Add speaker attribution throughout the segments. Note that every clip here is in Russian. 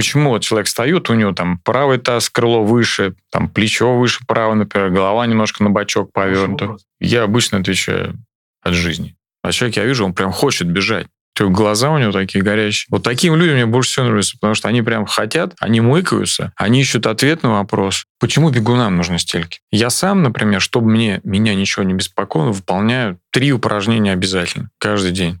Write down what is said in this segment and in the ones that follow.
Speaker 1: почему вот человек встает, у него там правый таз, крыло выше, там плечо выше право, например, голова немножко на бочок повернута. Я обычно отвечаю от жизни. А человек, я вижу, он прям хочет бежать. Глаза у него такие горящие. Вот таким людям мне больше всего нравится, потому что они прям хотят, они мыкаются, они ищут ответ на вопрос, почему бегунам нужны стельки. Я сам, например, чтобы мне, меня ничего не беспокоило, выполняю три упражнения обязательно каждый день.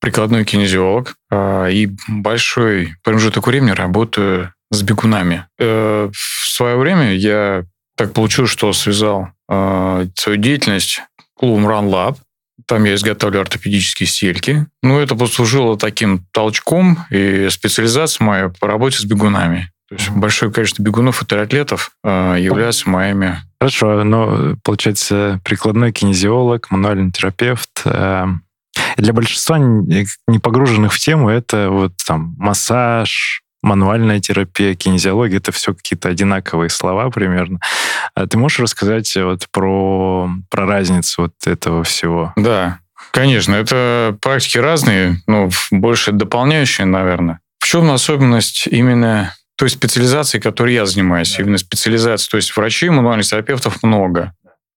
Speaker 1: прикладной кинезиолог э, и большой промежуток времени работаю с бегунами. Э, в свое время я так получилось, что связал э, свою деятельность клубом Run Lab. Там я изготавливаю ортопедические стельки. Ну, это послужило таким толчком и специализация моя по работе с бегунами. То есть большое количество бегунов и триатлетов э, являются моими.
Speaker 2: Хорошо, но получается прикладной кинезиолог, мануальный терапевт. Э, для большинства не погруженных в тему это вот там массаж, мануальная терапия, кинезиология, это все какие-то одинаковые слова примерно. А ты можешь рассказать вот про, про разницу вот этого всего?
Speaker 1: Да, конечно, это практики разные, но больше дополняющие, наверное. В чем особенность именно той специализации, которой я занимаюсь, да. именно специализация, то есть врачей, мануальных терапевтов много.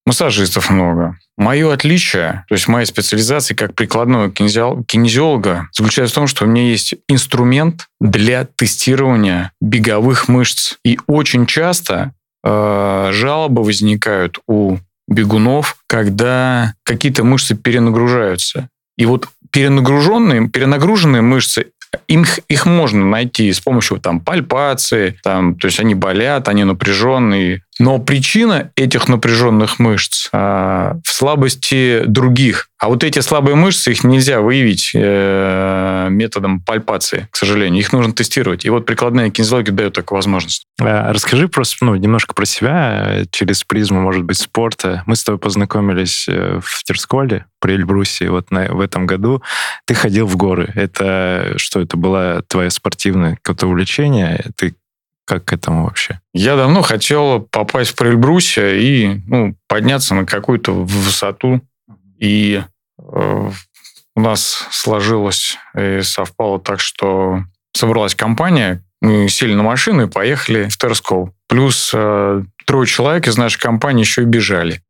Speaker 1: Массажистов много. Мое отличие, то есть моя специализация как прикладного кинезиолога заключается в том, что у меня есть инструмент для тестирования беговых мышц. И очень часто э, жалобы возникают у бегунов, когда какие-то мышцы перенагружаются. И вот перенагруженные, перенагруженные мышцы им, их можно найти с помощью там, пальпации, там, то есть они болят, они напряженные. Но причина этих напряженных мышц а, в слабости других. А вот эти слабые мышцы, их нельзя выявить э, методом пальпации, к сожалению. Их нужно тестировать. И вот прикладная кинезиология дает такую возможность.
Speaker 2: А, расскажи просто ну, немножко про себя э, через призму, может быть, спорта. Мы с тобой познакомились э, в Терсколе при Эльбрусе вот на, в этом году. Ты ходил в горы. Это что, это было твое спортивное какое-то увлечение? Ты как к этому вообще?
Speaker 1: Я давно хотел попасть в Прельбрусе и ну, подняться на какую-то высоту. И э, у нас сложилось и совпало так, что собралась компания, мы сели на машину и поехали в Терскол. Плюс э, трое человек из нашей компании еще и бежали.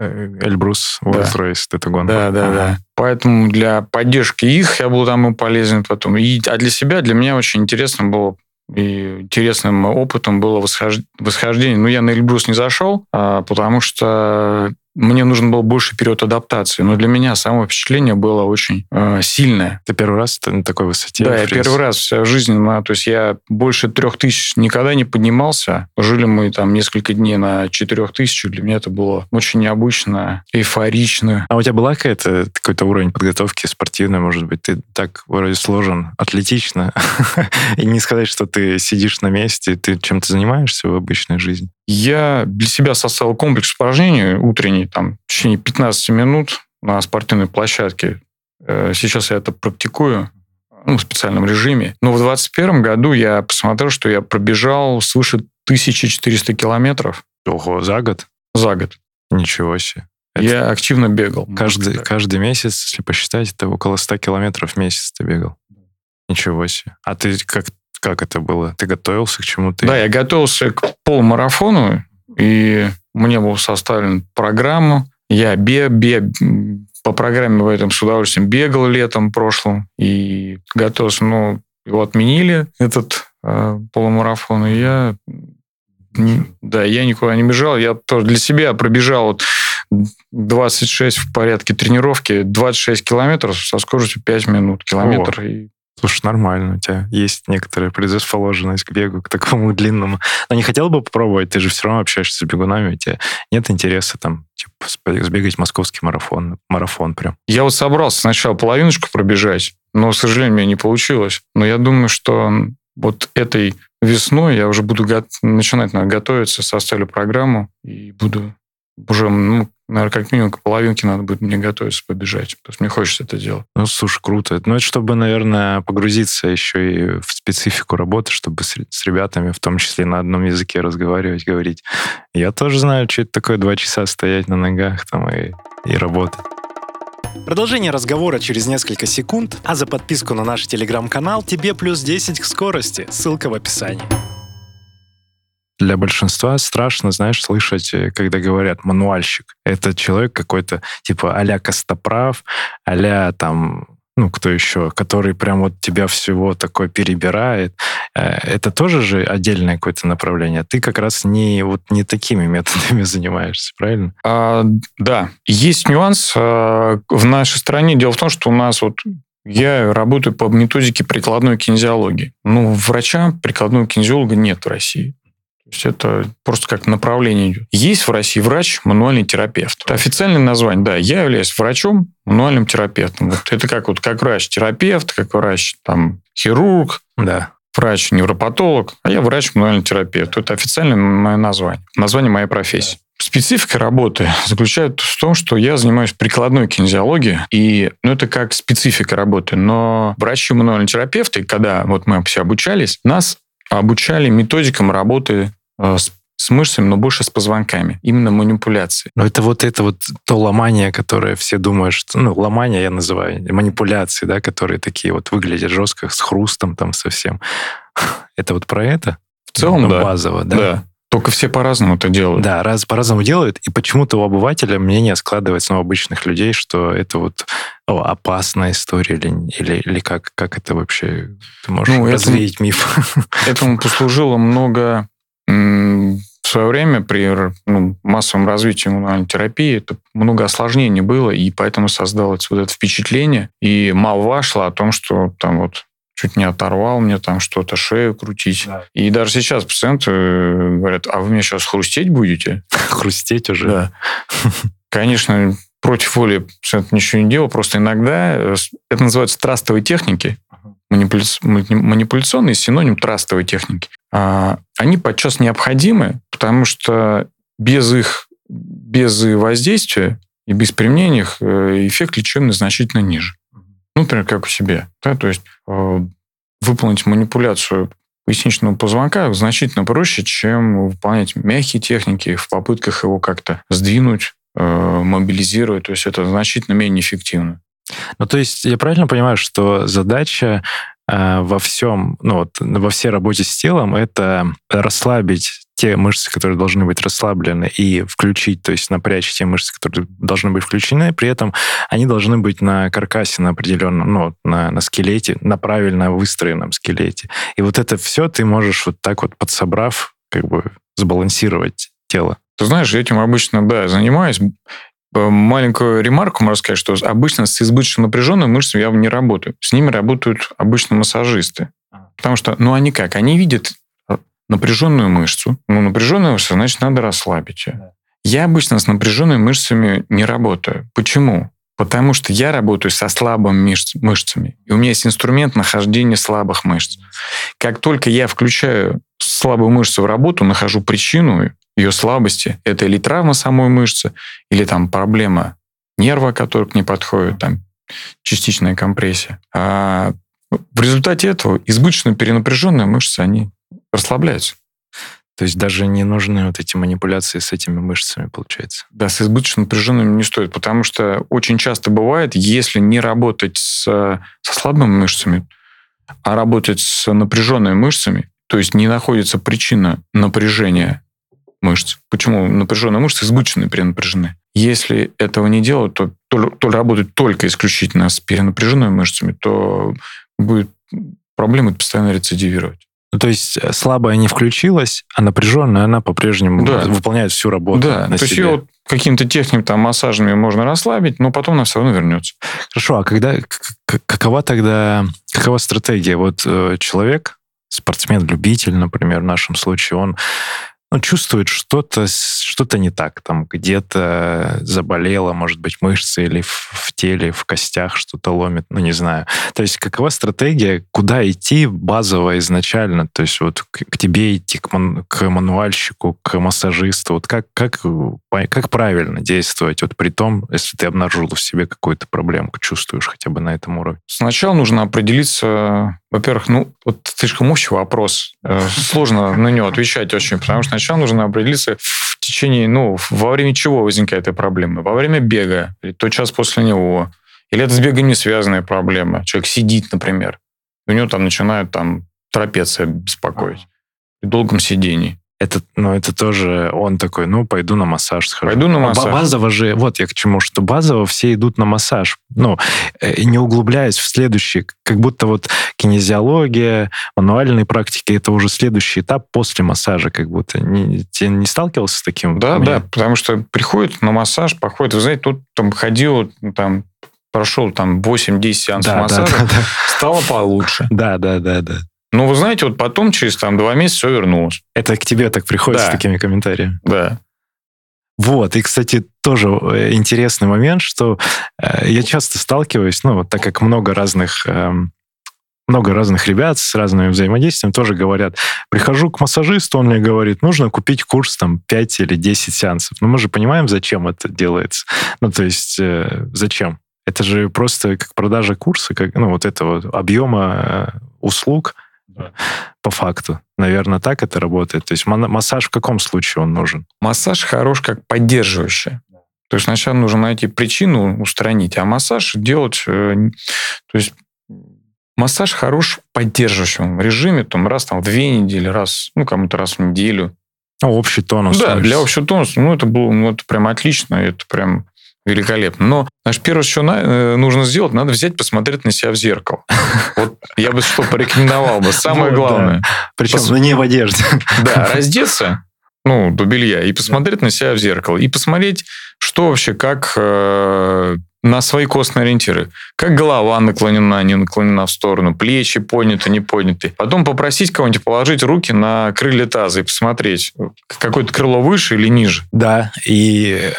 Speaker 2: Э, Эльбрус, World да. Гонка.
Speaker 1: Да, да, ага. да. Поэтому для поддержки их я был там и полезен потом. И, а для себя, для меня очень интересно было и интересным опытом было восхождение. Ну, я на Эльбрус не зашел, а, потому что мне нужен был больше период адаптации. Но для меня само впечатление было очень э, сильное.
Speaker 2: Ты первый раз на такой высоте?
Speaker 1: Да, я первый раз в жизни. Ну, то есть я больше трех тысяч никогда не поднимался. Жили мы там несколько дней на четырех тысячах. Для меня это было очень необычно, эйфорично.
Speaker 2: А у тебя была какая-то какой-то уровень подготовки спортивной, может быть? Ты так вроде сложен, атлетично. И не сказать, что ты сидишь на месте, ты чем-то занимаешься в обычной жизни?
Speaker 1: Я для себя составил комплекс упражнений утренний, там, в течение 15 минут на спортивной площадке. Э, сейчас я это практикую ну, в специальном режиме. Но в 2021 году я посмотрел, что я пробежал свыше 1400 километров.
Speaker 2: Ого, за год?
Speaker 1: За год.
Speaker 2: Ничего себе.
Speaker 1: Это я активно бегал.
Speaker 2: Каждый, каждый месяц, если посчитать, это около 100 километров в месяц ты бегал. Ничего себе. А ты как как это было? Ты готовился к чему-то?
Speaker 1: Да, я готовился к полумарафону, и мне была составлена программа. Я бе, бе, по программе в этом с удовольствием бегал летом прошлым и готовился. Но его отменили, этот э, полумарафон, и я да, я никуда не бежал. Я тоже для себя пробежал вот 26 в порядке тренировки, 26 километров со скоростью 5 минут километр. О. И
Speaker 2: Слушай, нормально, у тебя есть некоторая предрасположенность к бегу, к такому длинному. Но не хотел бы попробовать, ты же все равно общаешься с бегунами, у тебя нет интереса там, типа, сбегать московский марафон, марафон прям.
Speaker 1: Я вот собрался сначала половиночку пробежать, но, к сожалению, у меня не получилось. Но я думаю, что вот этой весной я уже буду го- начинать наверное, готовиться, составлю программу и буду уже, ну, наверное, как минимум к половинке надо будет мне готовиться побежать, потому что мне хочется это делать.
Speaker 2: Ну, слушай, круто. Ну, это чтобы, наверное, погрузиться еще и в специфику работы, чтобы с, с ребятами, в том числе на одном языке разговаривать, говорить. Я тоже знаю, что это такое два часа стоять на ногах там и, и работать. Продолжение разговора через несколько секунд, а за подписку на наш телеграм-канал тебе плюс 10 к скорости. Ссылка в описании. Для большинства страшно, знаешь, слышать, э, когда говорят «мануальщик». Это человек какой-то типа а-ля Костоправ, а там ну, кто еще, который прям вот тебя всего такое перебирает. Э, это тоже же отдельное какое-то направление. Ты как раз не, вот не такими методами занимаешься, правильно?
Speaker 1: А, да, есть нюанс а, в нашей стране. Дело в том, что у нас вот я работаю по методике прикладной кинезиологии. Ну, врача прикладного кинезиолога нет в России. Есть это просто как направление идет. Есть в России врач, мануальный терапевт. Это официальное название. Да, я являюсь врачом, мануальным терапевтом. Вот это как вот как врач-терапевт, как врач там хирург,
Speaker 2: да.
Speaker 1: врач-невропатолог, а я врач-мануальный терапевт. Это официальное мое название. Название моей профессии. Специфика работы заключается в том, что я занимаюсь прикладной кинезиологией, и ну, это как специфика работы. Но врачи-мануальные терапевты, когда вот мы все обучались, нас обучали методикам работы с, с мышцами, но больше с позвонками. Именно манипуляции.
Speaker 2: Но это вот это вот то ломание, которое все думают, что... Ну, ломание я называю, манипуляции, да, которые такие вот выглядят жестко, с хрустом там совсем. Это вот про это?
Speaker 1: В целом, ну, да.
Speaker 2: Базово, да?
Speaker 1: Да. Только все по-разному это делают.
Speaker 2: Да, раз по-разному делают, и почему-то у обывателя мнение складывается, ну, у обычных людей, что это вот о, опасная история или, или, или как, как это вообще? Ты можешь ну, развеять этому, миф?
Speaker 1: Этому послужило много в свое время при ну, массовом развитии иммунной терапии это много осложнений было, и поэтому создалось вот это впечатление, и молва шла о том, что там вот чуть не оторвал мне там что-то, шею крутить. Да. И даже сейчас пациенты э, говорят, а вы мне сейчас хрустеть будете?
Speaker 2: Хрустеть уже?
Speaker 1: Да. Конечно, против воли пациент ничего не делал, просто иногда э, это называется трастовые техники, манипуля... манипуляционный синоним трастовой техники. А, они подчас необходимы, потому что без их без воздействия и без применения их э, эффект лечебный значительно ниже. Ну, например, как у себя. Да? То есть э, выполнить манипуляцию поясничного позвонка значительно проще, чем выполнять мягкие техники в попытках его как-то сдвинуть, э, мобилизировать. То есть это значительно менее эффективно.
Speaker 2: Ну, то есть я правильно понимаю, что задача во всем, ну, вот, во всей работе с телом это расслабить те мышцы, которые должны быть расслаблены, и включить, то есть напрячь те мышцы, которые должны быть включены, при этом они должны быть на каркасе на определенном, ну, на, на скелете, на правильно выстроенном скелете. И вот это все ты можешь вот так вот подсобрав, как бы сбалансировать тело.
Speaker 1: Ты знаешь, этим обычно, да, занимаюсь. Маленькую ремарку можно сказать, что обычно с избыточно напряженными мышцами я не работаю. С ними работают обычно массажисты. А. Потому что, ну, они как? Они видят напряженную мышцу. Ну, напряженная мышца, значит, надо расслабить ее. Я обычно с напряженными мышцами не работаю. Почему? Потому что я работаю со слабыми мышц, мышцами. И у меня есть инструмент нахождения слабых мышц. Как только я включаю слабую мышцу в работу, нахожу причину ее слабости, это или травма самой мышцы, или там проблема нерва, который к ней подходит, там частичная компрессия. А в результате этого избыточно перенапряженные мышцы, они расслабляются.
Speaker 2: То есть даже не нужны вот эти манипуляции с этими мышцами, получается?
Speaker 1: Да, с избыточно напряженными не стоит, потому что очень часто бывает, если не работать с, со слабыми мышцами, а работать с напряженными мышцами, то есть не находится причина напряжения мышц. Почему напряженные мышцы избыточно перенапряжены? Если этого не делать, то, то, то работать только исключительно с перенапряженными мышцами, то будет проблемы постоянно рецидивировать.
Speaker 2: Ну, то есть э, слабая не включилась, а напряженная она по-прежнему да. выполняет всю работу.
Speaker 1: Да, на то себе. есть ее вот каким-то техниками там массажами можно расслабить, но потом она все равно вернется.
Speaker 2: Хорошо, а когда какова тогда какова стратегия? Вот э, человек, спортсмен-любитель, например, в нашем случае, он ну, чувствует что-то что не так, там где-то заболело, может быть, мышцы или в, в теле, в костях что-то ломит, ну, не знаю. То есть какова стратегия, куда идти базово изначально? То есть вот к, к тебе идти, к, ман, к мануальщику, к массажисту, вот как, как, как правильно действовать, вот при том, если ты обнаружил в себе какую-то проблемку, чувствуешь хотя бы на этом уровне?
Speaker 1: Сначала нужно определиться, во-первых, ну, вот слишком общий вопрос, э, сложно на него отвечать очень, потому что сначала нужно определиться в течение, ну, во время чего возникает эта проблема. Во время бега, или тот час после него, или это с бегом не связанная проблема. Человек сидит, например, у него там начинает там трапеция беспокоить при долгом сидении.
Speaker 2: Это, ну, это тоже он такой, ну, пойду на массаж схожу.
Speaker 1: Пойду на массаж.
Speaker 2: Базово же, вот я к чему, что базово все идут на массаж. Ну, э, не углубляясь в следующий, как будто вот кинезиология, мануальные практики, это уже следующий этап после массажа, как будто. Не, ты не сталкивался с таким?
Speaker 1: Да, да, потому что приходит на массаж, походит, вы знаете, тут там ходил, там, прошел там 8-10 сеансов да, массажа, да, да, да. стало получше.
Speaker 2: Да, да, да, да.
Speaker 1: Ну, вы знаете, вот потом через там два месяца все вернулось.
Speaker 2: Это к тебе так приходит да. с такими комментариями?
Speaker 1: Да.
Speaker 2: Вот, и, кстати, тоже э, интересный момент, что э, я часто сталкиваюсь, ну, вот так как много разных... Э, много разных ребят с разными взаимодействиями тоже говорят, прихожу к массажисту, он мне говорит, нужно купить курс там 5 или 10 сеансов. Но мы же понимаем, зачем это делается. Ну, то есть, э, зачем? Это же просто как продажа курса, как, ну, вот этого объема э, услуг, по факту. Наверное, так это работает. То есть массаж в каком случае он нужен?
Speaker 1: Массаж хорош как поддерживающий. То есть сначала нужно найти причину, устранить, а массаж делать... Э, то есть массаж хорош в поддерживающем режиме, там раз там в две недели, раз, ну, кому-то раз в неделю.
Speaker 2: Ну, общий тонус.
Speaker 1: Да, для общего тонуса, ну, это было, ну, это прям отлично, это прям великолепно. Но, знаешь, первое, что э, нужно сделать, надо взять, посмотреть на себя в зеркало. Вот я бы что порекомендовал бы. Самое главное.
Speaker 2: Причем ну, не в одежде.
Speaker 1: Да, раздеться, ну, до белья, и посмотреть на себя в зеркало. И посмотреть, что вообще, как э, на свои костные ориентиры. Как голова наклонена, не наклонена в сторону, плечи подняты, не подняты. Потом попросить кого-нибудь положить руки на крылья таза и посмотреть, какое-то крыло выше или ниже.
Speaker 2: Да, и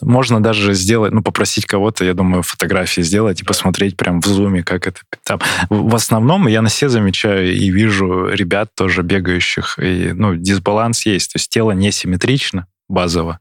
Speaker 2: можно даже сделать, ну, попросить кого-то, я думаю, фотографии сделать и посмотреть прям в зуме, как это там. В основном я на все замечаю и вижу ребят тоже бегающих, и, ну, дисбаланс есть, то есть тело несимметрично базово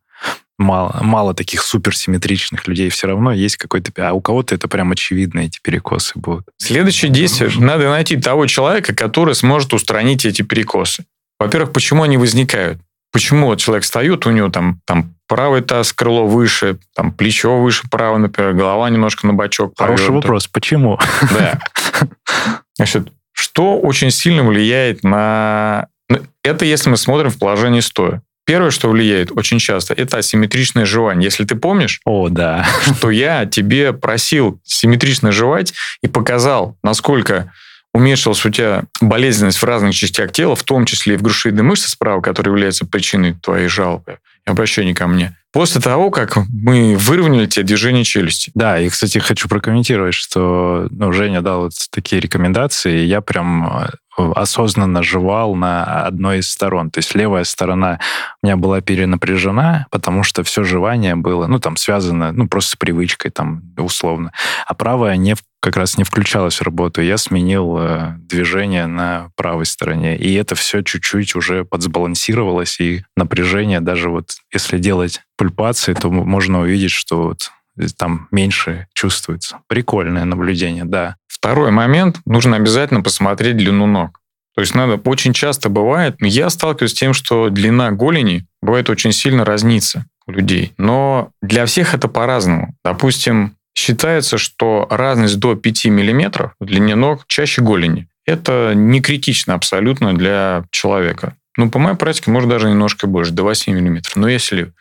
Speaker 2: мало, мало таких суперсимметричных людей все равно есть какой-то... А у кого-то это прям очевидно, эти перекосы будут.
Speaker 1: Следующее действие. Надо найти того человека, который сможет устранить эти перекосы. Во-первых, почему они возникают? Почему вот человек встает, у него там, там правый таз, крыло выше, там плечо выше право, например, голова немножко на бочок.
Speaker 2: Хороший повернута. вопрос. Почему?
Speaker 1: Да. Значит, что очень сильно влияет на... Ну, это если мы смотрим в положении стоя. Первое, что влияет очень часто, это асимметричное жевание. Если ты помнишь,
Speaker 2: О, да.
Speaker 1: что я тебе просил симметрично жевать и показал, насколько уменьшилась у тебя болезненность в разных частях тела, в том числе и в грушевидной мышце справа, которая является причиной твоей жалобы и обращения ко мне. После того, как мы выровняли тебе движение челюсти.
Speaker 2: Да, и, кстати, хочу прокомментировать, что ну, Женя дал вот такие рекомендации, и я прям осознанно жевал на одной из сторон. То есть левая сторона у меня была перенапряжена, потому что все жевание было, ну, там, связано, ну, просто с привычкой, там, условно. А правая не, как раз не включалась в работу. Я сменил э, движение на правой стороне. И это все чуть-чуть уже подсбалансировалось, и напряжение даже вот, если делать пульпации, то можно увидеть, что вот там меньше чувствуется. Прикольное наблюдение, да.
Speaker 1: Второй момент, нужно обязательно посмотреть длину ног. То есть надо, очень часто бывает, я сталкиваюсь с тем, что длина голени бывает очень сильно разнится у людей. Но для всех это по-разному. Допустим, считается, что разность до 5 мм в длине ног чаще голени. Это не критично абсолютно для человека. Ну, по моей практике, может, даже немножко больше, до 8 мм. Но если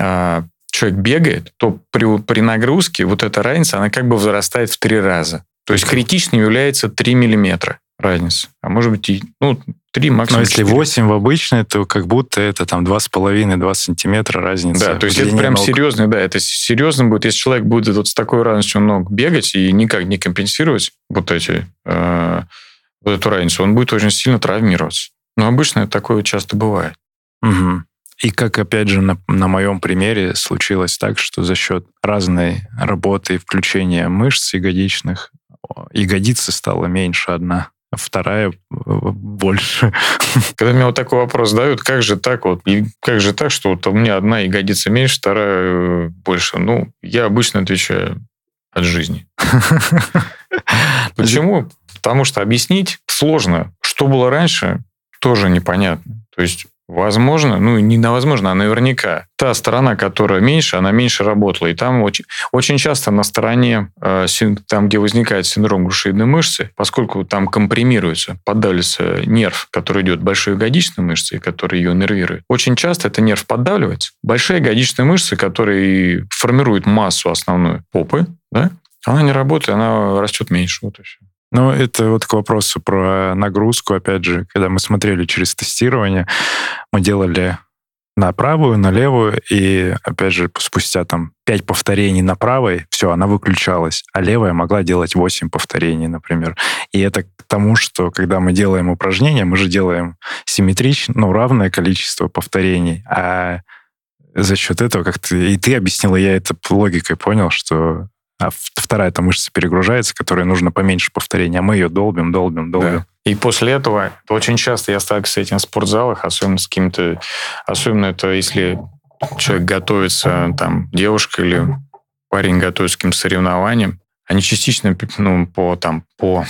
Speaker 1: а, человек бегает, то при, при нагрузке вот эта разница, она как бы возрастает в три раза. То есть критичным является 3 миллиметра разница. А может быть, и, ну, 3 максимум
Speaker 2: Но если 4. 8 в обычной, то как будто это там 2,5-2 сантиметра разница.
Speaker 1: Да, то есть это прям ног. серьезно, да, это серьезно будет, если человек будет вот с такой разностью ног бегать и никак не компенсировать вот эти, э, вот эту разницу, он будет очень сильно травмироваться. Но обычно такое часто бывает.
Speaker 2: Угу. И как, опять же, на, на моем примере случилось так, что за счет разной работы и включения мышц ягодичных ягодицы стало меньше одна, а вторая э, больше.
Speaker 1: Когда мне вот такой вопрос задают, как же так вот, как же так, что вот у меня одна ягодица меньше, вторая э, больше? Ну, я обычно отвечаю от жизни. Почему? Потому что объяснить сложно. Что было раньше, тоже непонятно. То есть Возможно, ну не невозможно, а наверняка. Та сторона, которая меньше, она меньше работала. И там очень, очень часто на стороне, э, там, где возникает синдром грушевидной мышцы, поскольку там компримируется, поддавливается нерв, который идет большой ягодичной мышцы, который ее нервирует, очень часто это нерв поддавливается. Большая ягодичная мышца, которая формирует массу основную попы, да, она не работает, она растет меньше. Вот и все.
Speaker 2: Ну, это вот к вопросу про нагрузку. Опять же, когда мы смотрели через тестирование, мы делали на правую, на левую, и, опять же, спустя там 5 повторений на правой, все, она выключалась, а левая могла делать 8 повторений, например. И это к тому, что когда мы делаем упражнения, мы же делаем симметрично, ну, равное количество повторений, а за счет этого как-то... И ты объяснила, я это логикой понял, что а вторая эта мышца перегружается, которой нужно поменьше повторений, а мы ее долбим, долбим, долбим. Да.
Speaker 1: И после этого, очень часто я сталкиваюсь с этим в спортзалах, особенно с каким-то, особенно это если человек готовится, там, девушка или парень готовится к каким-то соревнованиям, они частично, ну, по, там, по,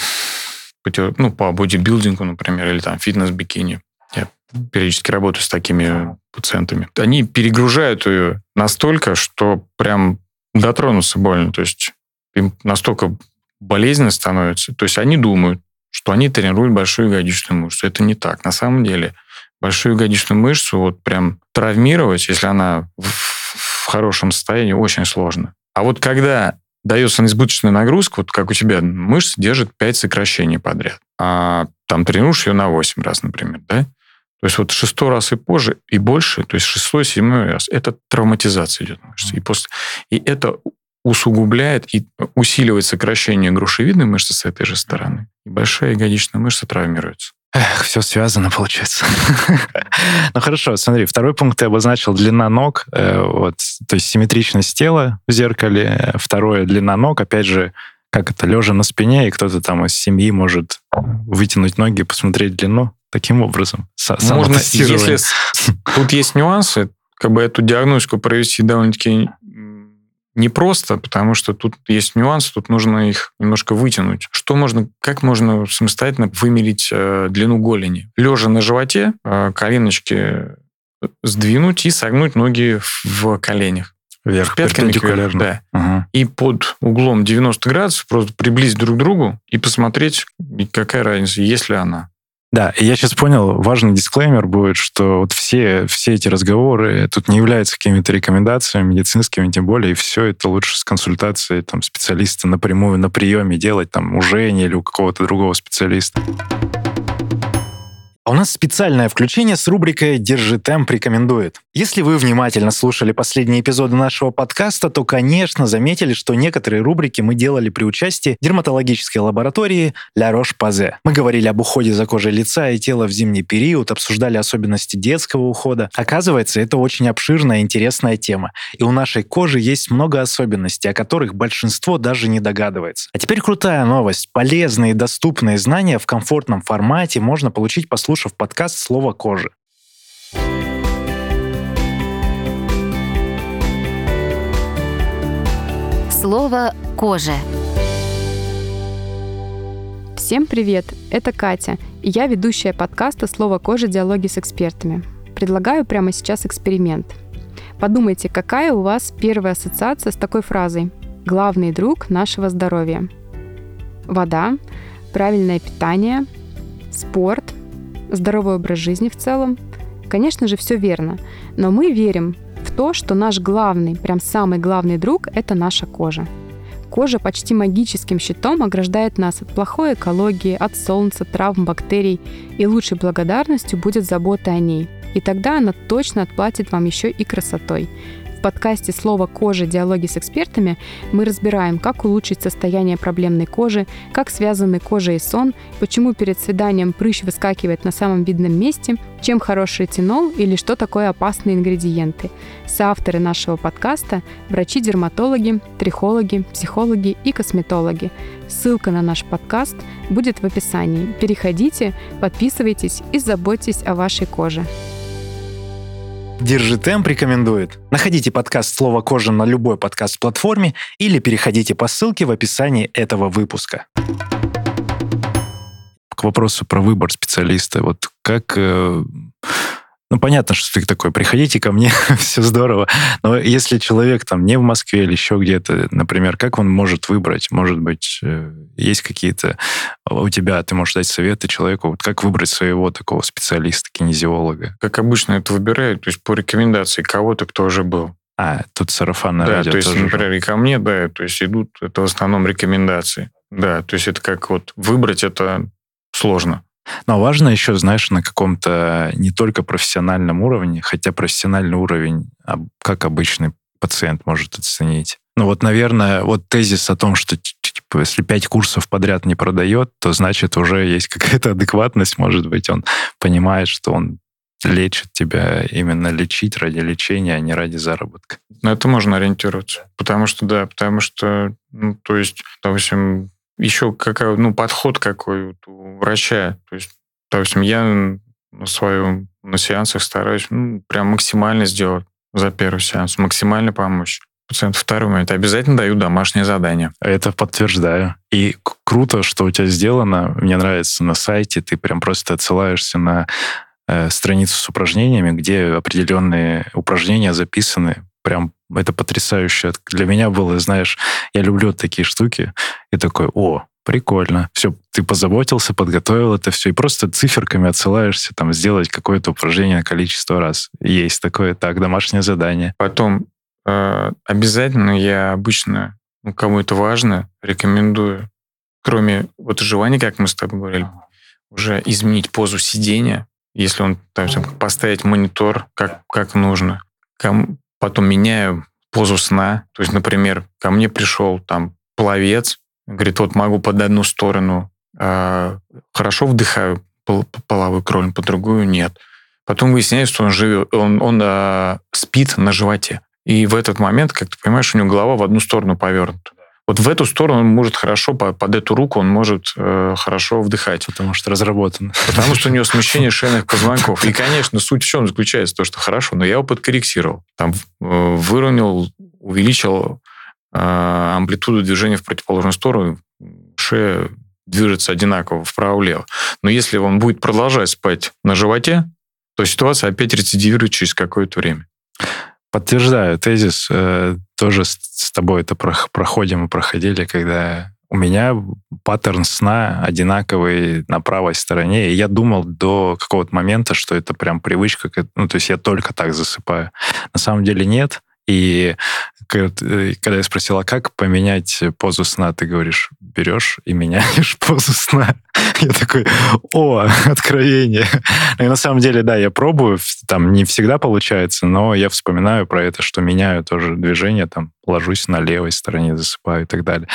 Speaker 1: ну, по бодибилдингу, например, или там фитнес-бикини. Я периодически работаю с такими пациентами. Они перегружают ее настолько, что прям дотронуться больно. То есть им настолько болезненно становится. То есть они думают, что они тренируют большую ягодичную мышцу. Это не так. На самом деле большую ягодичную мышцу вот прям травмировать, если она в, в хорошем состоянии, очень сложно. А вот когда дается избыточная нагрузка, вот как у тебя мышца держит 5 сокращений подряд, а там тренируешь ее на 8 раз, например, да? То есть вот шестой раз и позже, и больше, то есть шестой, седьмой раз, это травматизация идет мышцы. И, после, и это усугубляет и усиливает сокращение грушевидной мышцы с этой же стороны. И большая ягодичная мышца травмируется.
Speaker 2: Эх, все связано, получается. ну хорошо, смотри, второй пункт ты обозначил длина ног, э, вот, то есть симметричность тела в зеркале. Второе, длина ног, опять же, как это, лежа на спине, и кто-то там из семьи может вытянуть ноги и посмотреть длину таким образом.
Speaker 1: Можно, если тут есть нюансы, как бы эту диагностику провести довольно-таки непросто, потому что тут есть нюансы, тут нужно их немножко вытянуть. Что можно, как можно самостоятельно вымерить э, длину голени? Лежа на животе, э, коленочки сдвинуть и согнуть ноги в коленях.
Speaker 2: Вверх, пятками вверх,
Speaker 1: да. Угу. И под углом 90 градусов просто приблизить друг к другу и посмотреть, какая разница, есть ли она.
Speaker 2: Да, и я сейчас понял, важный дисклеймер будет, что вот все, все эти разговоры тут не являются какими-то рекомендациями медицинскими, тем более, и все это лучше с консультацией там, специалиста напрямую на приеме делать, там, у Жени или у какого-то другого специалиста. У нас специальное включение с рубрикой «Держи темп рекомендует». Если вы внимательно слушали последние эпизоды нашего подкаста, то, конечно, заметили, что некоторые рубрики мы делали при участии дерматологической лаборатории «Ля Рош-Пазе». Мы говорили об уходе за кожей лица и тела в зимний период, обсуждали особенности детского ухода. Оказывается, это очень обширная и интересная тема. И у нашей кожи есть много особенностей, о которых большинство даже не догадывается. А теперь крутая новость. Полезные и доступные знания в комфортном формате можно получить по послушав подкаст «Слово кожи».
Speaker 3: Слово кожи.
Speaker 4: Всем привет! Это Катя, и я ведущая подкаста «Слово кожи. Диалоги с экспертами». Предлагаю прямо сейчас эксперимент. Подумайте, какая у вас первая ассоциация с такой фразой «Главный друг нашего здоровья». Вода, правильное питание, спорт – здоровый образ жизни в целом. Конечно же, все верно, но мы верим в то, что наш главный, прям самый главный друг – это наша кожа. Кожа почти магическим щитом ограждает нас от плохой экологии, от солнца, травм, бактерий, и лучшей благодарностью будет забота о ней. И тогда она точно отплатит вам еще и красотой. Подкасте «Слово кожи. Диалоги с экспертами» мы разбираем, как улучшить состояние проблемной кожи, как связаны кожа и сон, почему перед свиданием прыщ выскакивает на самом видном месте, чем хороший ретинол или что такое опасные ингредиенты. Соавторы нашего подкаста – врачи-дерматологи, трихологи, психологи и косметологи. Ссылка на наш подкаст будет в описании. Переходите, подписывайтесь и заботьтесь о вашей коже.
Speaker 5: Держи темп рекомендует. Находите подкаст «Слово кожа» на любой подкаст-платформе или переходите по ссылке в описании этого выпуска.
Speaker 2: К вопросу про выбор специалиста. Вот как э, ну, понятно, что ты такой, приходите ко мне, все здорово. Но если человек там не в Москве или еще где-то, например, как он может выбрать? Может быть, э, есть какие-то у тебя, ты можешь дать советы человеку, вот как выбрать своего такого специалиста, кинезиолога?
Speaker 1: Как обычно это выбирают, то есть по рекомендации кого-то, кто уже был.
Speaker 2: А, тут сарафанное
Speaker 1: да,
Speaker 2: радио
Speaker 1: то есть, например, и ко мне, да, то есть идут, это в основном рекомендации. Да, то есть это как вот выбрать это сложно.
Speaker 2: Но важно еще, знаешь, на каком-то не только профессиональном уровне, хотя профессиональный уровень, как обычный пациент может оценить. Ну вот, наверное, вот тезис о том, что типа, если пять курсов подряд не продает, то значит уже есть какая-то адекватность, может быть, он понимает, что он лечит тебя именно лечить ради лечения, а не ради заработка.
Speaker 1: На это можно ориентироваться. Потому что, да, потому что, ну, то есть, допустим, еще какой, ну, подход какой вот у врача. То есть, допустим, я на своем, на сеансах стараюсь ну, прям максимально сделать за первый сеанс, максимально помочь пациенту. Второй момент. Обязательно даю домашнее задание.
Speaker 2: Это подтверждаю. И круто, что у тебя сделано. Мне нравится на сайте. Ты прям просто отсылаешься на э, страницу с упражнениями, где определенные упражнения записаны прям это потрясающе. Для меня было, знаешь, я люблю такие штуки. И такой, о, прикольно. Все, ты позаботился, подготовил это все, и просто циферками отсылаешься, там, сделать какое-то упражнение количество раз. Есть такое, так, домашнее задание.
Speaker 1: Потом э, обязательно я обычно, ну, кому это важно, рекомендую, кроме вот жевания, как мы с тобой говорили, уже изменить позу сидения, если он, там, поставить монитор, как, как нужно. Кому, потом меняю позу сна. То есть, например, ко мне пришел там пловец, говорит, вот могу под одну сторону э, хорошо вдыхаю пол, половой кроль, по другую нет. Потом выясняется, что он живет, он, он э, спит на животе. И в этот момент, как ты понимаешь, у него голова в одну сторону повернута. Вот в эту сторону он может хорошо, под эту руку он может э, хорошо вдыхать.
Speaker 2: Потому что разработано.
Speaker 1: Потому что у него смещение шейных позвонков. И, конечно, суть в чем заключается? То, что хорошо, но я его подкорректировал. Там э, выровнял, увеличил э, амплитуду движения в противоположную сторону. Шея движется одинаково вправо-влево. Но если он будет продолжать спать на животе, то ситуация опять рецидивирует через какое-то время.
Speaker 2: Подтверждаю тезис. Тоже с тобой это проходим и проходили, когда у меня паттерн сна одинаковый на правой стороне. И я думал до какого-то момента, что это прям привычка. Ну, то есть я только так засыпаю. На самом деле нет. И э, когда я спросил, а как поменять позу сна, ты говоришь, берешь и меняешь позу сна. Я такой, о, откровение. И на самом деле, да, я пробую, там не всегда получается, но я вспоминаю про это, что меняю тоже движение, там ложусь на левой стороне, засыпаю и так далее.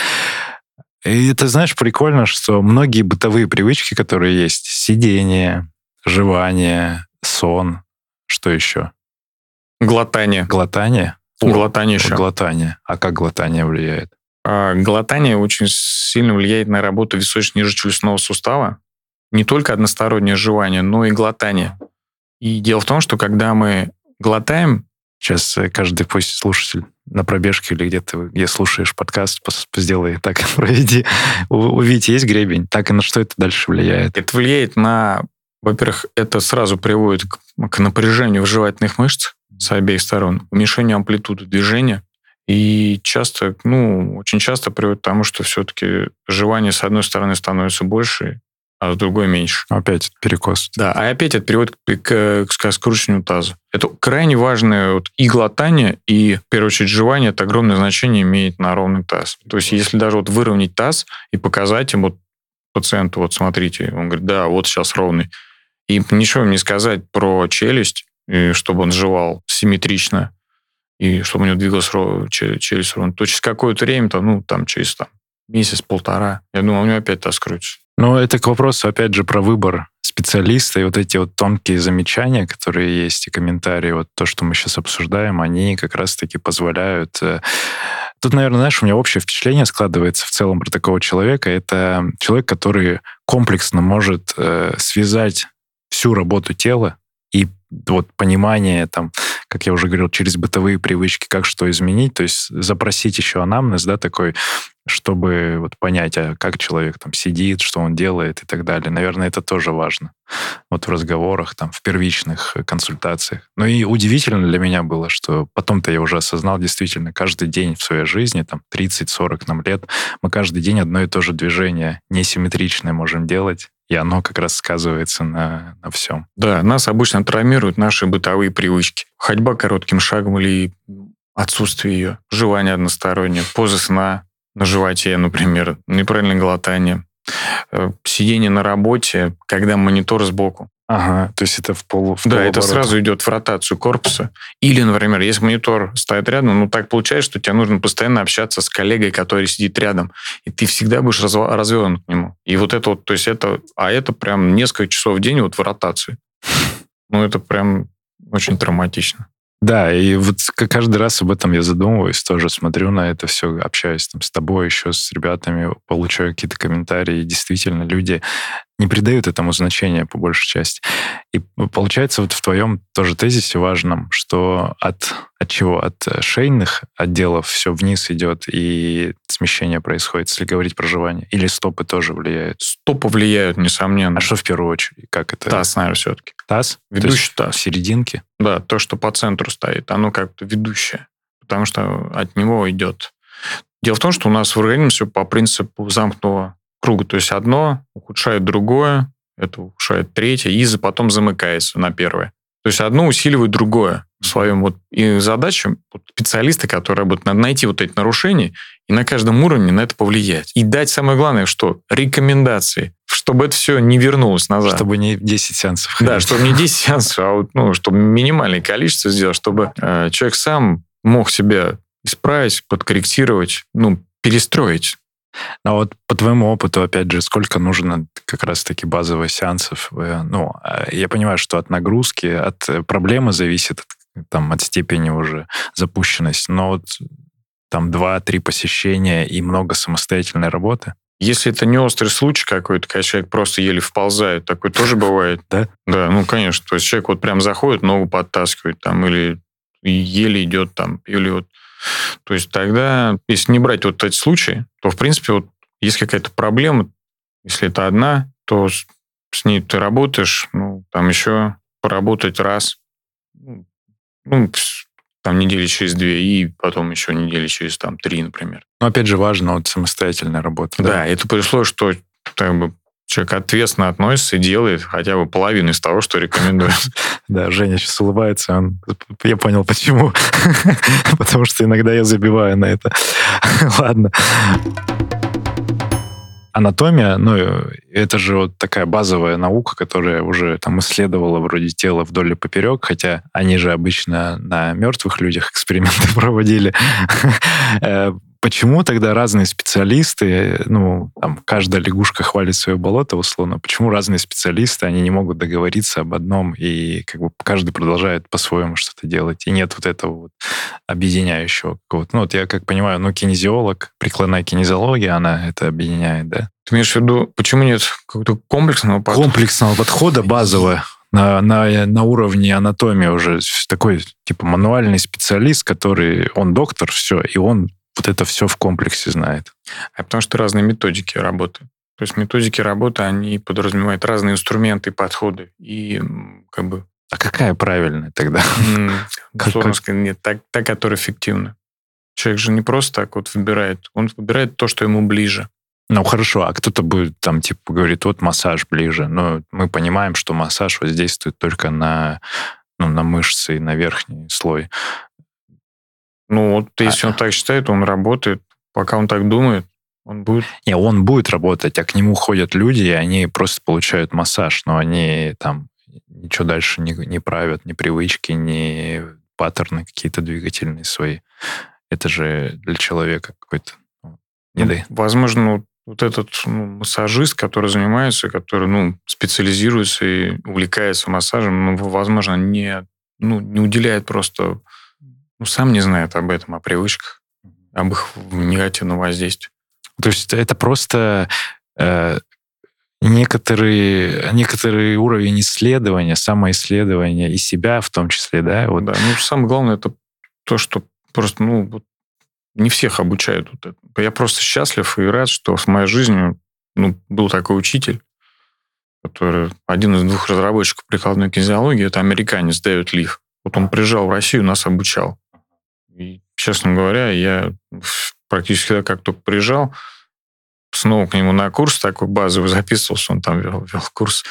Speaker 2: И это, знаешь, прикольно, что многие бытовые привычки, которые есть, сидение, жевание, сон, что еще?
Speaker 1: Глотание.
Speaker 2: Глотание?
Speaker 1: Глотание еще.
Speaker 2: Глотание. А как глотание влияет?
Speaker 1: А, глотание очень сильно влияет на работу височно-нижечелюстного сустава. Не только одностороннее жевание, но и глотание. И дело в том, что когда мы глотаем...
Speaker 2: Сейчас э, каждый пусть слушатель на пробежке или где-то, где слушаешь подкаст, сделай так, проведи. Увидите, есть гребень. Так и на что это дальше влияет?
Speaker 1: Это влияет на... Во-первых, это сразу приводит к, к напряжению в жевательных мышцах с обеих сторон, уменьшение амплитуды движения. И часто, ну, очень часто приводит к тому, что все-таки жевание с одной стороны становится больше, а с другой меньше.
Speaker 2: Опять перекос.
Speaker 1: Да, а опять это приводит к, к, к скручиванию таза. Это крайне важное вот, и глотание, и, в первую очередь, жевание, это огромное значение имеет на ровный таз. То есть, если даже вот выровнять таз и показать ему, пациенту, вот смотрите, он говорит, да, вот сейчас ровный. И ничего не сказать про челюсть, чтобы он жевал симметрично, и чтобы у него двигалась ро- че- челюсть ровно, то через какое-то время, то, ну, там, через там, месяц-полтора, я думаю, у него опять раскроется.
Speaker 2: Но это к вопросу, опять же, про выбор специалиста и вот эти вот тонкие замечания, которые есть, и комментарии, вот то, что мы сейчас обсуждаем, они как раз-таки позволяют... э, Тут, наверное, знаешь, у меня общее впечатление складывается в целом про такого человека. Это человек, который комплексно может э, связать всю работу тела и вот понимание, там, как я уже говорил, через бытовые привычки, как что изменить, то есть запросить еще анамнез, да, такой, чтобы вот понять, а как человек там сидит, что он делает и так далее. Наверное, это тоже важно. Вот в разговорах, там, в первичных консультациях. Ну и удивительно для меня было, что потом-то я уже осознал действительно каждый день в своей жизни, там, 30-40 нам лет, мы каждый день одно и то же движение несимметричное можем делать, и оно как раз сказывается на, на всем.
Speaker 1: Да, нас обычно травмируют наши бытовые привычки. Ходьба коротким шагом или отсутствие ее, жевание одностороннее, поза сна на животе, например, неправильное глотание, э, сидение на работе, когда монитор сбоку.
Speaker 2: Ага, то есть это в полу... В
Speaker 1: Да, это сразу идет в ротацию корпуса. Или, например, если монитор стоит рядом, ну так получается, что тебе нужно постоянно общаться с коллегой, который сидит рядом, и ты всегда будешь разва- развернут к нему. И вот это вот, то есть это, а это прям несколько часов в день вот в ротации. Ну, это прям очень травматично.
Speaker 2: Да, и вот каждый раз об этом я задумываюсь, тоже смотрю на это все, общаюсь там с тобой, еще с ребятами, получаю какие-то комментарии, и действительно люди не придают этому значения по большей части. И получается вот в твоем тоже тезисе важном, что от, от чего? От э, шейных отделов все вниз идет, и смещение происходит, если говорить про жевание. Или стопы тоже влияют.
Speaker 1: Стопы влияют, несомненно.
Speaker 2: А что в первую очередь? Как это?
Speaker 1: Таз, наверное, все-таки.
Speaker 2: Таз? То
Speaker 1: Ведущий
Speaker 2: есть
Speaker 1: таз.
Speaker 2: В серединке?
Speaker 1: Да, то, что по центру стоит, оно как-то ведущее, потому что от него идет. Дело в том, что у нас в организме все по принципу замкнутого круга. То есть одно ухудшает другое, это ухудшает третье, и потом замыкается на первое. То есть одно усиливает другое в своем вот и задача вот специалиста, который работает, надо найти вот эти нарушения и на каждом уровне на это повлиять. И дать самое главное, что рекомендации, чтобы это все не вернулось назад.
Speaker 2: Чтобы не 10 сеансов
Speaker 1: Да, чтобы не 10 сеансов, а вот, ну, чтобы минимальное количество сделать, чтобы э, человек сам мог себя исправить, подкорректировать, ну, перестроить.
Speaker 2: А вот по твоему опыту, опять же, сколько нужно как раз-таки базовых сеансов? Э, Ну, э, я понимаю, что от нагрузки, от э, проблемы зависит, там, от степени уже запущенности, но вот там 2-3 посещения и много самостоятельной работы.
Speaker 1: Если это не острый случай какой-то, когда человек просто еле вползает, такое тоже бывает.
Speaker 2: Да?
Speaker 1: Да, ну, конечно. То есть человек вот прям заходит, ногу подтаскивает там, или еле идет там, или вот... То есть тогда, если не брать вот эти случаи, то, в принципе, вот есть какая-то проблема, если это одна, то с, с ней ты работаешь, ну, там еще поработать раз, ну, ну, там недели через две, и потом еще недели через там три, например.
Speaker 2: Но опять же важно вот самостоятельная работа.
Speaker 1: Да, это пришло, что как бы, человек ответственно относится и делает хотя бы половину из того, что рекомендует.
Speaker 2: Да, Женя сейчас улыбается, он, я понял почему. Потому что иногда я забиваю на это. Ладно. Анатомия, ну, это же вот такая базовая наука, которая уже там исследовала вроде тела вдоль и поперек, хотя они же обычно на мертвых людях эксперименты проводили. Почему тогда разные специалисты, ну, там, каждая лягушка хвалит свое болото, условно, почему разные специалисты, они не могут договориться об одном, и как бы каждый продолжает по-своему что-то делать, и нет вот этого вот объединяющего какого-то. Ну, вот я как понимаю, ну, кинезиолог, прикладная кинезиология, она это объединяет, да?
Speaker 1: Ты имеешь в виду, почему нет какого-то комплексного подхода?
Speaker 2: Комплексного подхода базового на, на, на уровне анатомии уже такой, типа, мануальный специалист, который, он доктор, все, и он вот это все в комплексе знает.
Speaker 1: А потому что разные методики работы. То есть методики работы, они подразумевают разные инструменты, подходы. И как бы,
Speaker 2: А какая правильная тогда?
Speaker 1: сложно сказать, нет, та, та, которая эффективна. Человек же не просто так вот выбирает. Он выбирает то, что ему ближе.
Speaker 2: Ну, хорошо, а кто-то будет там, типа, говорит, вот массаж ближе. Но мы понимаем, что массаж воздействует только на, ну, на мышцы и на верхний слой.
Speaker 1: Ну, вот если
Speaker 2: А-
Speaker 1: он так считает, он работает. Пока он так думает, он будет...
Speaker 2: Не, он будет работать, а к нему ходят люди, и они просто получают массаж, но они там ничего дальше не, не правят, ни привычки, ни паттерны какие-то двигательные свои. Это же для человека какой-то ну, не
Speaker 1: Ну. Возможно, вот, вот этот ну, массажист, который занимается, который ну, специализируется и увлекается массажем, ну, возможно, не, ну, не уделяет просто, ну, сам не знает об этом, о привычках, об их негативном воздействии.
Speaker 2: То есть это просто э, некоторый, некоторый уровень исследования, самоисследования и себя в том числе, да? Вот.
Speaker 1: Да, ну, самое главное, это то, что просто, ну, вот не всех обучают вот это. Я просто счастлив и рад, что в моей жизни ну, был такой учитель, который один из двух разработчиков прикладной кинезиологии, это американец Дэвид Лив. Вот он приезжал в Россию, нас обучал. Честно говоря, я практически как только приезжал, снова к нему на курс такой базовый записывался, он там вел, вел курс.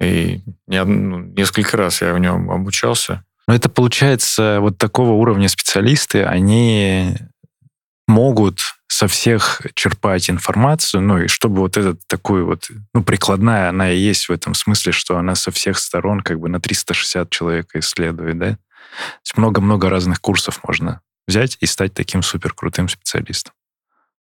Speaker 1: И од- ну, несколько раз я в нем обучался.
Speaker 2: Но это получается вот такого уровня специалисты, они могут со всех черпать информацию, ну и чтобы вот этот такой вот, ну прикладная, она и есть в этом смысле, что она со всех сторон как бы на 360 человека исследует, да? Много-много разных курсов можно взять и стать таким суперкрутым специалистом.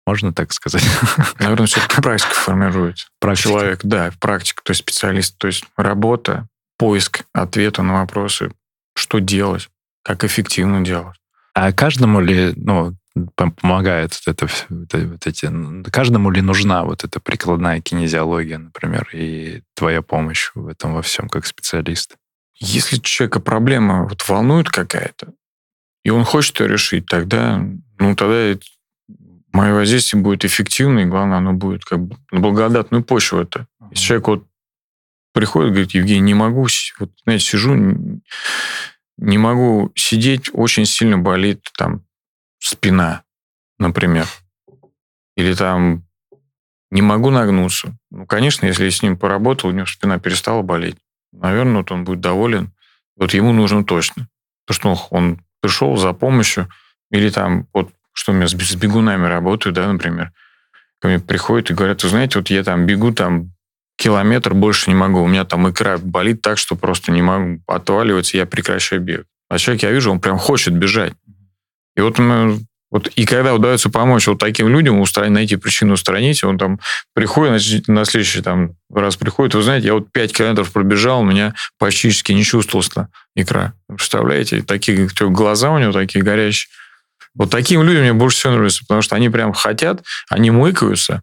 Speaker 2: Можно так сказать?
Speaker 1: Наверное, все-таки практика формирует.
Speaker 2: Практика.
Speaker 1: Человек, да, практика, то есть специалист, то есть работа, поиск ответа на вопросы, что делать, как эффективно делать.
Speaker 2: А каждому ли, ну, пом- помогает это, вс- вот эти, каждому ли нужна вот эта прикладная кинезиология, например, и твоя помощь в этом во всем как специалист?
Speaker 1: Если человека проблема вот волнует какая-то, и он хочет ее решить, тогда, ну, тогда мое воздействие будет эффективно, и главное, оно будет как бы на благодатную почву это. Если человек вот приходит, говорит, Евгений, не могу, вот, знаете, сижу, не могу сидеть, очень сильно болит там спина, например. Или там не могу нагнуться. Ну, конечно, если я с ним поработал, у него спина перестала болеть. Наверное, вот он будет доволен. Вот ему нужно точно. То, что он, пришел за помощью, или там, вот, что у меня с, с бегунами работаю, да, например, ко мне приходят и говорят, вы знаете, вот я там бегу там километр, больше не могу, у меня там икра болит так, что просто не могу, отваливается, я прекращаю бег. А человек, я вижу, он прям хочет бежать. И вот, мы- вот и когда удается помочь вот таким людям, устранить, найти причину, устранить, он там приходит, значит, на следующий там раз приходит, вы знаете, я вот 5 километров пробежал, у меня практически не чувствовалась икра. Представляете, такие что, глаза у него такие горящие. Вот таким людям мне больше всего нравится, потому что они прям хотят, они мыкаются,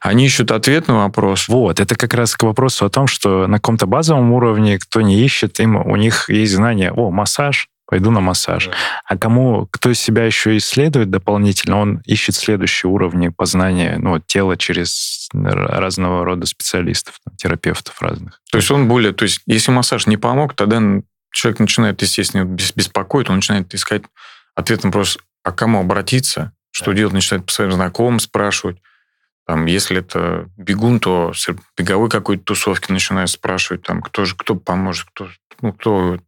Speaker 1: они ищут ответ на вопрос.
Speaker 2: Вот, это как раз к вопросу о том, что на каком-то базовом уровне, кто не ищет, им, у них есть знание, о, массаж, пойду на массаж. А кому, кто себя еще исследует дополнительно, он ищет следующие уровни познания ну, тела через разного рода специалистов, терапевтов разных.
Speaker 1: То есть он более, то есть если массаж не помог, тогда человек начинает, естественно, бес- беспокоить, он начинает искать ответ на вопрос, а к кому обратиться, что делать, начинает по своим знакомым спрашивать. Там, если это бегун, то с беговой какой-то тусовки начинает спрашивать, там, кто же, кто поможет, кто, ну, кто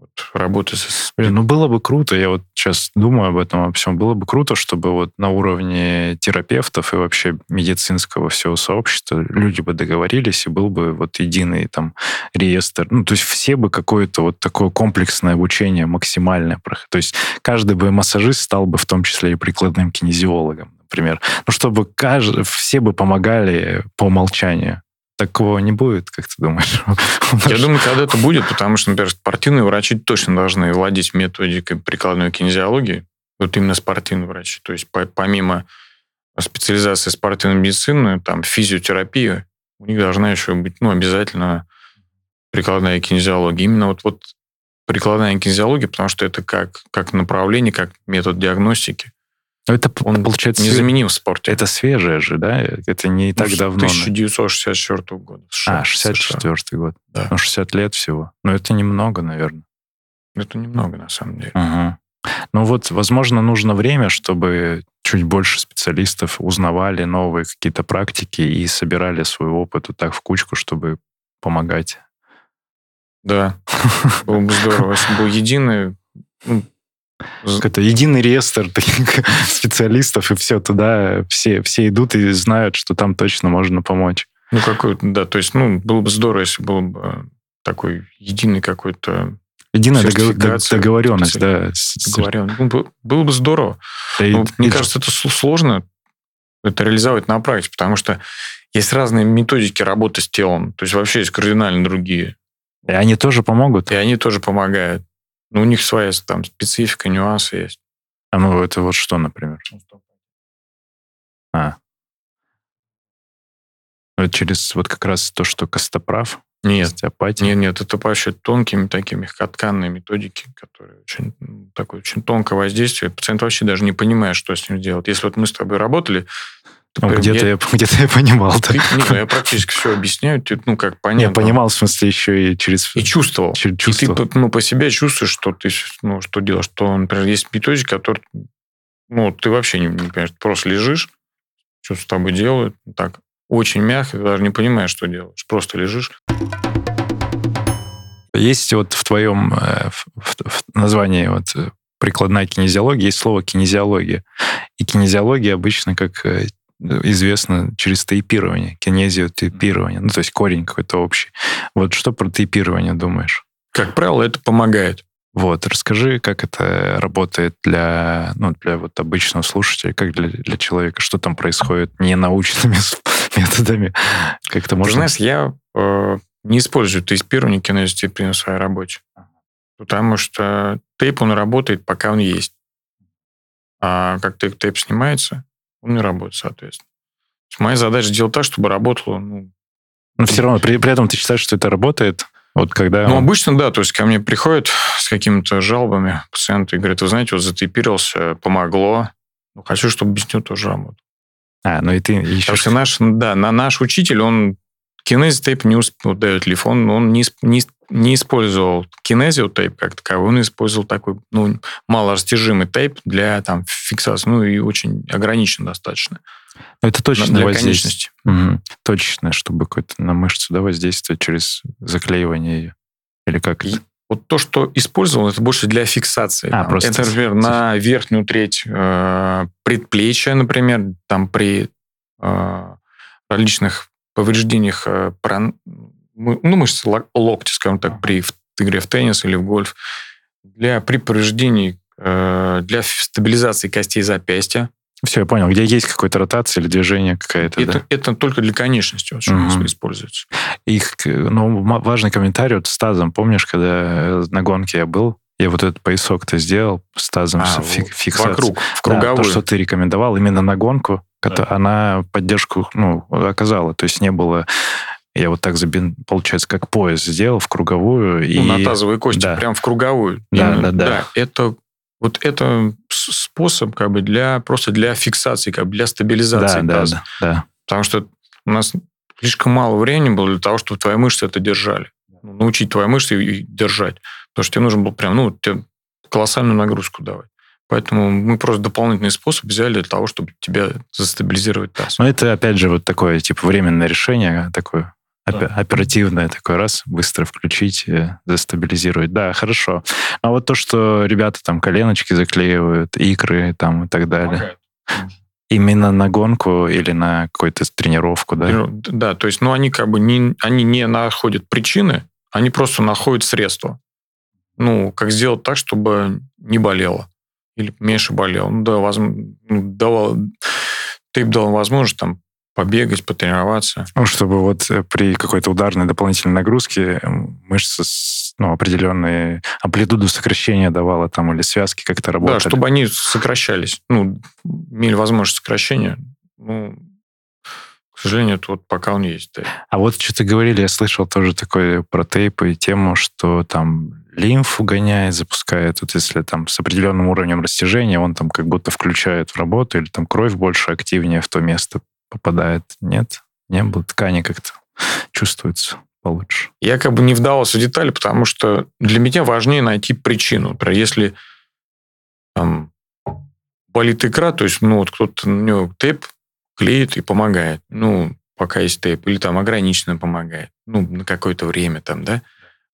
Speaker 1: вот, работает с...
Speaker 2: Блин, ну было бы круто, я вот сейчас думаю об этом во всем, было бы круто, чтобы вот на уровне терапевтов и вообще медицинского всего сообщества люди бы договорились, и был бы вот единый там реестр. Ну, то есть все бы какое-то вот такое комплексное обучение максимальное. То есть каждый бы массажист стал бы в том числе и прикладным кинезиологом, например. Ну, чтобы каждый, все бы помогали по умолчанию. Такого не будет, как ты думаешь?
Speaker 1: Я думаю, когда это будет, потому что, например, спортивные врачи точно должны владеть методикой прикладной кинезиологии, вот именно спортивные врачи. То есть по- помимо специализации спортивной медицины, там, физиотерапия, у них должна еще быть, ну, обязательно прикладная кинезиология. Именно вот, вот прикладная кинезиология, потому что это как, как направление, как метод диагностики.
Speaker 2: Ну, Это,
Speaker 1: Он
Speaker 2: получается,
Speaker 1: незаменим в спорте.
Speaker 2: это свежее же, да? Это не так
Speaker 1: Ну,
Speaker 2: давно.
Speaker 1: 1964 года. США,
Speaker 2: А, 64 год.
Speaker 1: Да.
Speaker 2: Ну, 60 лет всего. Но это немного, наверное.
Speaker 1: Это немного, на самом деле.
Speaker 2: Ага. Ну вот, возможно, нужно время, чтобы чуть больше специалистов узнавали новые какие-то практики и собирали свой опыт вот так в кучку, чтобы помогать.
Speaker 1: Да, было бы здорово, если был единый... ну,
Speaker 2: Это единый реестр таких специалистов, и все туда, все, все идут и знают, что там точно можно помочь.
Speaker 1: Ну, какой да, то есть, ну, было бы здорово, если был бы такой единый какой-то
Speaker 2: Единая договоренность, да. с-
Speaker 1: Договорен. Ну, было бы здорово.
Speaker 2: да и-
Speaker 1: Ну, мне
Speaker 2: и-
Speaker 1: кажется, это сложно это реализовать на практике, потому что есть разные методики работы с телом. То есть вообще есть кардинально другие.
Speaker 2: и они тоже помогут.
Speaker 1: И они тоже помогают. Но у них своя там специфика, нюансы есть.
Speaker 2: А ну, это вот что, например? А. Ну, это через вот как раз то, что костоправ,
Speaker 1: Нет,
Speaker 2: остеопатия.
Speaker 1: нет, нет, это вообще тонкими такими мягкотканные методики, которые очень такое очень тонкое воздействие. Пациент вообще даже не понимает, что с ним делать. Если вот мы с тобой работали,
Speaker 2: Ну,
Speaker 1: прям-
Speaker 2: где-то, я... где-то я понимал. Да.
Speaker 1: ты- не, ну, я практически все объясняю, ты, ну, как понятно.
Speaker 2: Я понимал, в смысле, еще и через...
Speaker 1: И чувствовал.
Speaker 2: через
Speaker 1: И
Speaker 2: чувство.
Speaker 1: ты ну, по себе чувствуешь, что ты ну, что делаешь. Что, например, есть методики, которые ну, ты вообще не, не понимаешь. Ты просто лежишь, что с тобой делают. Так, очень мягко, ты даже не понимаешь, что делаешь. Просто лежишь.
Speaker 2: Есть вот в твоем э, в, в- в названии вот э, прикладная кинезиология, есть слово кинезиология. И кинезиология обычно, как э, известно, через тейпирование, кинезиотейпирование, ну, то есть корень какой-то общий. Вот что про тейпирование думаешь?
Speaker 1: Как правило, это помогает.
Speaker 2: Вот, расскажи, как это работает для, ну, для вот обычного слушателя, как для, для человека, что там происходит не научными методами, как-то
Speaker 1: Ты
Speaker 2: можно...
Speaker 1: знаешь, я э, не использую тейпирование кинезиотейпирования в своей работе. Потому что тейп, он работает, пока он есть. А как тейп, тейп снимается, он не работает, соответственно. Моя задача сделать так, чтобы работало, ну,
Speaker 2: Но все равно, при, при этом ты считаешь, что это работает? Вот когда...
Speaker 1: Ну, обычно, да, то есть ко мне приходят с какими-то жалобами пациенты и говорят, вы знаете, вот затейпировался, помогло, ну, хочу, чтобы без него тоже работал.
Speaker 2: А, ну и ты
Speaker 1: Потому что наш, да, на, наш учитель, он кинезитейп не усп- вот дает телефон, он не, исп- не, исп- не использовал кинезиотейп как таковой, он использовал такой, ну, малорастяжимый тейп для там фиксации, ну, и очень ограничен достаточно.
Speaker 2: Ну, это точно
Speaker 1: для
Speaker 2: воздействие. Мгм. Точечно, чтобы какое-то на мышцу да, воздействие через заклеивание ее. Или как
Speaker 1: И-
Speaker 2: это?
Speaker 1: Вот то, что использовал, это больше для фиксации.
Speaker 2: А,
Speaker 1: Там,
Speaker 2: просто
Speaker 1: это, например, на верхнюю треть э, предплечья, например, там при э, различных повреждениях э, ну, мышцы лок- локтя, скажем так, при игре в теннис или в гольф, для при повреждении, э, для стабилизации костей запястья.
Speaker 2: Все, я понял. Где есть какая-то ротация или движение какая-то,
Speaker 1: Это,
Speaker 2: да?
Speaker 1: это только для конечности очень
Speaker 2: Мгм.
Speaker 1: используется.
Speaker 2: Их, ну, важный комментарий вот с тазом. Помнишь, когда э, на гонке я был, я вот этот поясок-то сделал с тазом,
Speaker 1: А, вот
Speaker 2: фик- фиксацией.
Speaker 1: Вокруг, в
Speaker 2: Да,
Speaker 1: круговую.
Speaker 2: то, что ты рекомендовал именно на гонку, кото- она поддержку ну, оказала. То есть не было... Я вот так, забин, получается, как пояс сделал в круговую. и...
Speaker 1: Ну, на тазовые кости,
Speaker 2: да.
Speaker 1: прям в круговую.
Speaker 2: Да,
Speaker 1: Именно,
Speaker 2: да, да.
Speaker 1: это вот это способ как бы для просто для фиксации, как бы для стабилизации
Speaker 2: да, да,
Speaker 1: таза.
Speaker 2: да, да.
Speaker 1: Потому что у нас слишком мало времени было для того, чтобы твои мышцы это держали. Ну, научить твои мышцы и держать. Потому что тебе нужно было прям, ну, тебе колоссальную нагрузку давать. Поэтому мы просто дополнительный способ взяли для того, чтобы тебя застабилизировать таз.
Speaker 2: Но это, опять же, вот такое, типа, временное решение, такое опе- оперативное, такой раз, быстро включить, э, застабилизировать. Да, хорошо. А вот то, что ребята там коленочки заклеивают, икры там и так далее. Именно на гонку или на какую-то тренировку, да?
Speaker 1: Ну, Да, то есть, ну, они как бы не, они не находят причины, они просто находят средства. Ну, как сделать так, чтобы не болело. Или меньше болело. Ну, да, возможно, давал, тейп дал возможность там побегать, потренироваться.
Speaker 2: Ну, чтобы вот э, при какой-то ударной дополнительной нагрузке м, мышца с, ну, определенные амплитуду сокращения давала там или связки как-то работали.
Speaker 1: Да, чтобы они сокращались. Ну, имели возможность сокращения. Ну, к сожалению, это вот пока он есть. да.
Speaker 2: А вот что-то говорили, я слышал тоже такое про тейпы и тему, что там лимфу гоняет, запускает. Вот если там с определенным уровнем растяжения, он там как будто включает в работу, или там кровь больше активнее в то место попадает. Нет? Не было. Ткани как-то чувствуется получше.
Speaker 1: Я как бы не вдавался в детали, потому что для меня важнее найти причину. Например, если там, болит икра, то есть, ну, вот кто-то на него тейп клеит и помогает. Ну, пока есть тейп. Или там ограниченно помогает. Ну, на какое-то время там, да.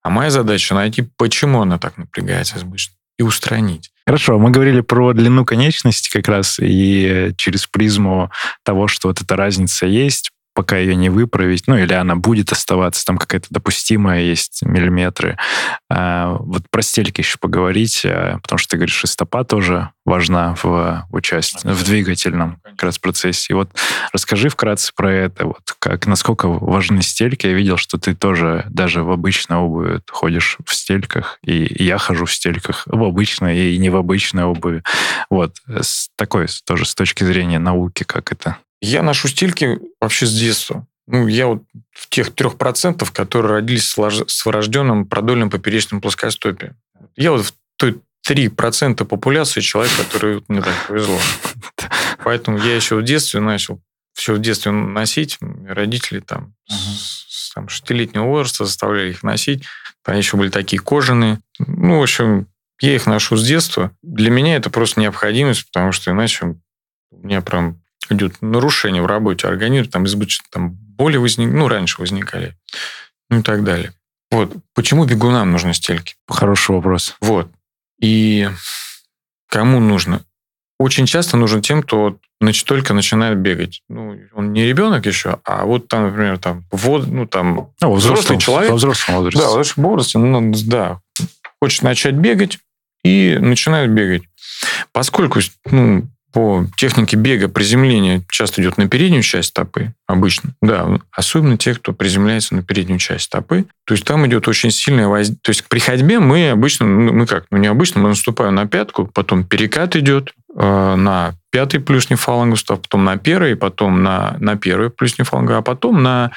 Speaker 1: А моя задача найти, почему она так напрягается избыточно, и устранить.
Speaker 2: Хорошо, мы говорили про длину конечности как раз, и через призму того, что вот эта разница есть, пока ее не выправить, ну или она будет оставаться, там какая-то допустимая есть миллиметры. А, вот про стельки еще поговорить, а, потому что ты говоришь, что стопа тоже важна в участии, в двигательном как раз процессе. И вот расскажи вкратце про это, вот как, насколько важны стельки. Я видел, что ты тоже даже в обычной обуви ходишь в стельках, и я хожу в стельках в обычной и не в обычной обуви. Вот, с такой тоже с точки зрения науки, как это
Speaker 1: я ношу стельки вообще с детства. Ну, я вот в тех трех процентов, которые родились с врожденным продольным поперечным плоскостопием. Я вот в той 3% популяции человек, который мне так повезло. Поэтому я еще в детстве начал все в детстве носить. Родители там uh-huh. с там, шестилетнего возраста заставляли их носить. Там еще были такие кожаные. Ну, в общем, я их ношу с детства. Для меня это просто необходимость, потому что иначе у меня прям идет нарушение в работе организма, там избыточно там боли возник, ну, раньше возникали, ну и так далее. Вот. Почему бегунам нужны стельки?
Speaker 2: Хороший вопрос.
Speaker 1: Вот. И кому нужно? Очень часто нужно тем, кто значит, только начинает бегать. Ну, он не ребенок еще, а вот там, например, там, вот, ну, там,
Speaker 2: ну, взрослый человек. Во взрослом возрасте.
Speaker 1: Да, в взрослом возрасте, ну, да, хочет начать бегать и начинает бегать. Поскольку ну, по технике бега приземление часто идет на переднюю часть стопы, обычно. Да, особенно те, кто приземляется на переднюю часть стопы. То есть там идет очень сильное воздействие. То есть при ходьбе мы обычно, ну, мы как, ну не обычно, мы наступаем на пятку, потом перекат идет э, на пятый плюсний фалангус, а потом на первый, потом на, на первый плюсний фалангус, а потом на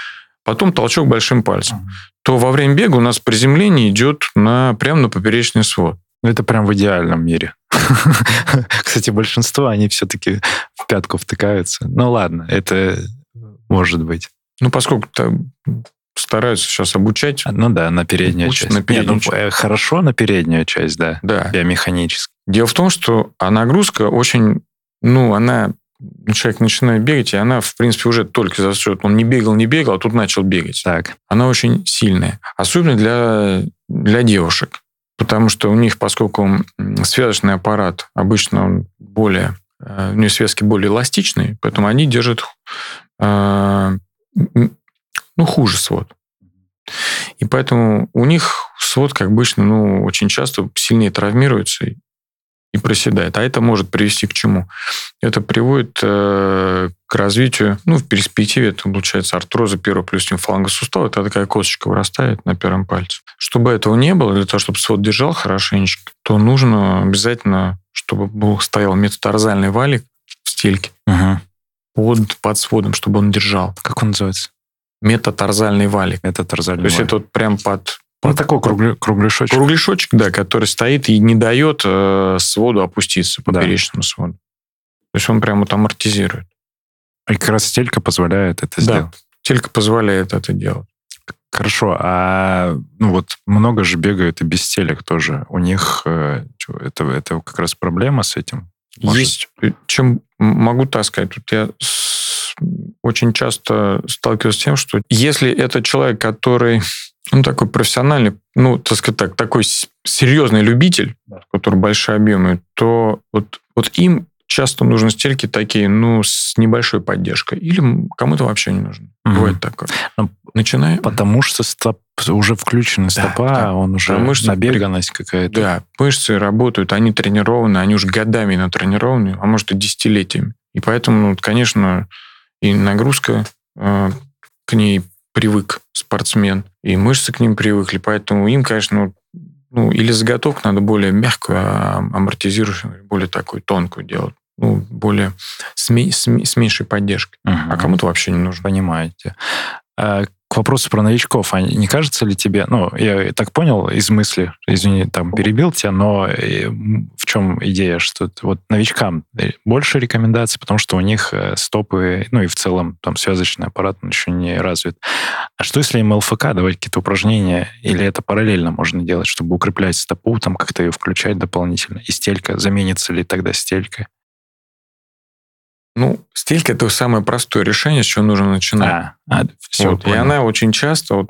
Speaker 1: потом толчок большим пальцем. То во время бега у нас приземление идет на, прямо на поперечный свод.
Speaker 2: Ну, это прям в идеальном мире. Кстати, большинство, они все-таки в пятку втыкаются. Ну ладно, это может быть.
Speaker 1: Ну, поскольку стараются сейчас обучать.
Speaker 2: Ну да, на переднюю часть.
Speaker 1: На переднюю Нет,
Speaker 2: ну, часть. Хорошо на переднюю часть, да.
Speaker 1: Да.
Speaker 2: Биомеханически.
Speaker 1: Дело в том, что а нагрузка очень, ну, она человек начинает бегать, и она, в принципе, уже только за счет, он не бегал, не бегал, а тут начал бегать.
Speaker 2: Так.
Speaker 1: Она очень сильная. Особенно для, для девушек потому что у них, поскольку связочный аппарат обычно он более, э, у них связки более эластичные, поэтому они держат э, ну, хуже свод. И поэтому у них свод, как обычно, ну, очень часто сильнее травмируется и проседает. А это может привести к чему? Это приводит э, к развитию, ну, в перспективе это получается артроза первого плюс фаланга сустава, это такая косточка вырастает на первом пальце. Чтобы этого не было, для того, чтобы свод держал хорошенечко, то нужно обязательно, чтобы был, стоял метатарзальный валик в стельке
Speaker 2: угу.
Speaker 1: под, под сводом, чтобы он держал.
Speaker 2: Как он называется?
Speaker 1: Метатарзальный валик.
Speaker 2: Метатарзальный
Speaker 1: То есть это вот прям под
Speaker 2: ну, такой кругли, кругляшочек.
Speaker 1: Кругляшочек, да, который стоит и не дает э, своду опуститься, поперечному да. своду. То есть он прямо вот амортизирует.
Speaker 2: И как раз стелька позволяет это
Speaker 1: да,
Speaker 2: сделать.
Speaker 1: стелька позволяет это делать.
Speaker 2: Хорошо, а ну вот много же бегают и без телек тоже. У них э, это, это как раз проблема с этим?
Speaker 1: Может? Есть. Чем могу так сказать? Тут я с, очень часто сталкиваюсь с тем, что если это человек, который ну, такой профессиональный, ну, так сказать так, такой серьезный любитель, да. который большие объемы, то вот, вот им часто нужны стельки такие, ну, с небольшой поддержкой. Или кому-то вообще не нужно. Угу. Бывает такое.
Speaker 2: Но Начинаем. Потому что стоп, уже включена стопа, да, да. он уже мышцы, набеганность какая-то.
Speaker 1: Да, мышцы работают, они тренированы, они уже годами натренированы, а может и десятилетиями. И поэтому, ну, конечно, и нагрузка э, к ней привык спортсмен, и мышцы к ним привыкли, поэтому им, конечно, ну, или заготовку надо более мягкую, а амортизирующую, более такую тонкую делать. Ну, более с, с, с меньшей поддержкой. Угу. А кому-то вообще не нужно.
Speaker 2: Понимаете. А к вопросу про новичков, а не кажется ли тебе, ну, я так понял из мысли, извини, там перебил тебя, но э, в чем идея, что вот новичкам больше рекомендаций, потому что у них э, стопы, ну и в целом там связочный аппарат еще не развит. А что если им ЛФК давать какие-то упражнения, или это параллельно можно делать, чтобы укреплять стопу, там как-то ее включать дополнительно? И стелька, заменится ли тогда стелька?
Speaker 1: Ну, стелька это самое простое решение, с чего нужно начинать. А,
Speaker 2: а, все,
Speaker 1: вот. И она очень часто, вот,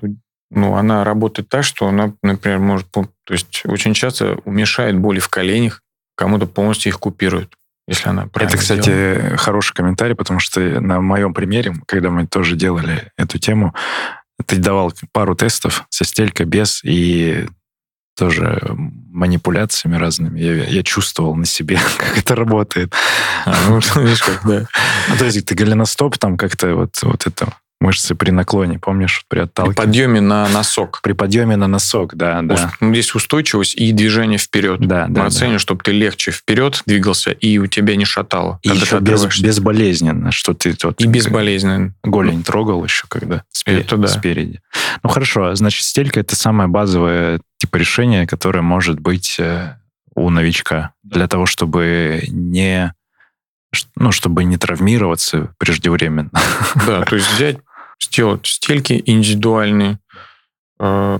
Speaker 1: ну, она работает так, что она, например, может, то есть очень часто уменьшает боли в коленях, кому-то полностью их купирует. если она правильно
Speaker 2: Это, кстати,
Speaker 1: сделана.
Speaker 2: хороший комментарий, потому что на моем примере, когда мы тоже делали эту тему, ты давал пару тестов со стелькой, без, и тоже манипуляциями разными. Я, я чувствовал на себе, как это работает.
Speaker 1: А, ну, видишь, как, да.
Speaker 2: Ну, то есть ты голеностоп, там как-то вот, вот это мышцы при наклоне, помнишь, при
Speaker 1: При
Speaker 2: отталкивании.
Speaker 1: подъеме на носок.
Speaker 2: При подъеме на носок, да, да.
Speaker 1: Ну, Здесь устойчивость и движение вперед.
Speaker 2: Да,
Speaker 1: Мы
Speaker 2: да, да.
Speaker 1: оценим, чтобы ты легче вперед двигался, и у тебя не шатало.
Speaker 2: И еще без, безболезненно, что ты вот
Speaker 1: И безболезненно.
Speaker 2: голень трогал еще, когда спе-
Speaker 1: Это да.
Speaker 2: спереди. Ну хорошо, значит, стелька это самое базовое типа решение, которое может быть э, у новичка для того, чтобы не ну, чтобы не травмироваться преждевременно.
Speaker 1: Да, то есть взять, сделать стельки индивидуальные. Э,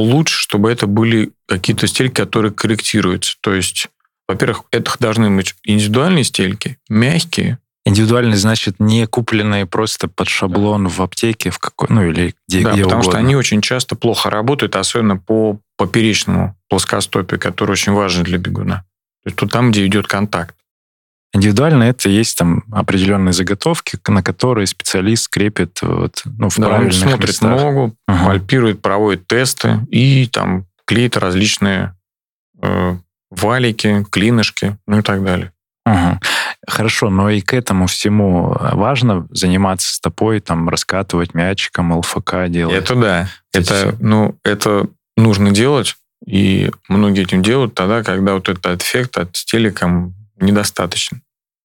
Speaker 1: Лучше, чтобы это были какие-то стельки, которые корректируются. То есть, во-первых, это должны быть индивидуальные стельки, мягкие,
Speaker 2: Индивидуальный, значит, не купленные просто под шаблон в аптеке, в какой, ну или где,
Speaker 1: да,
Speaker 2: где
Speaker 1: потому что
Speaker 2: угодно.
Speaker 1: они очень часто плохо работают, особенно по поперечному плоскостопию, который очень важен для бегуна. То есть тут там, где идет контакт.
Speaker 2: Индивидуально это есть там определенные заготовки, на которые специалист крепит вот, ну, в
Speaker 1: Да, он
Speaker 2: правильных
Speaker 1: смотрит
Speaker 2: местах.
Speaker 1: ногу,
Speaker 2: Ага.
Speaker 1: пальпирует, проводит тесты и там клеит различные э, валики, клинышки, ну и так далее.
Speaker 2: Ага. Хорошо, но и к этому всему важно заниматься стопой, там, раскатывать мячиком, ЛФК делать.
Speaker 1: Это да.
Speaker 2: Это
Speaker 1: ну, это нужно делать, и многие этим делают тогда, когда вот этот эффект от телеком недостаточен.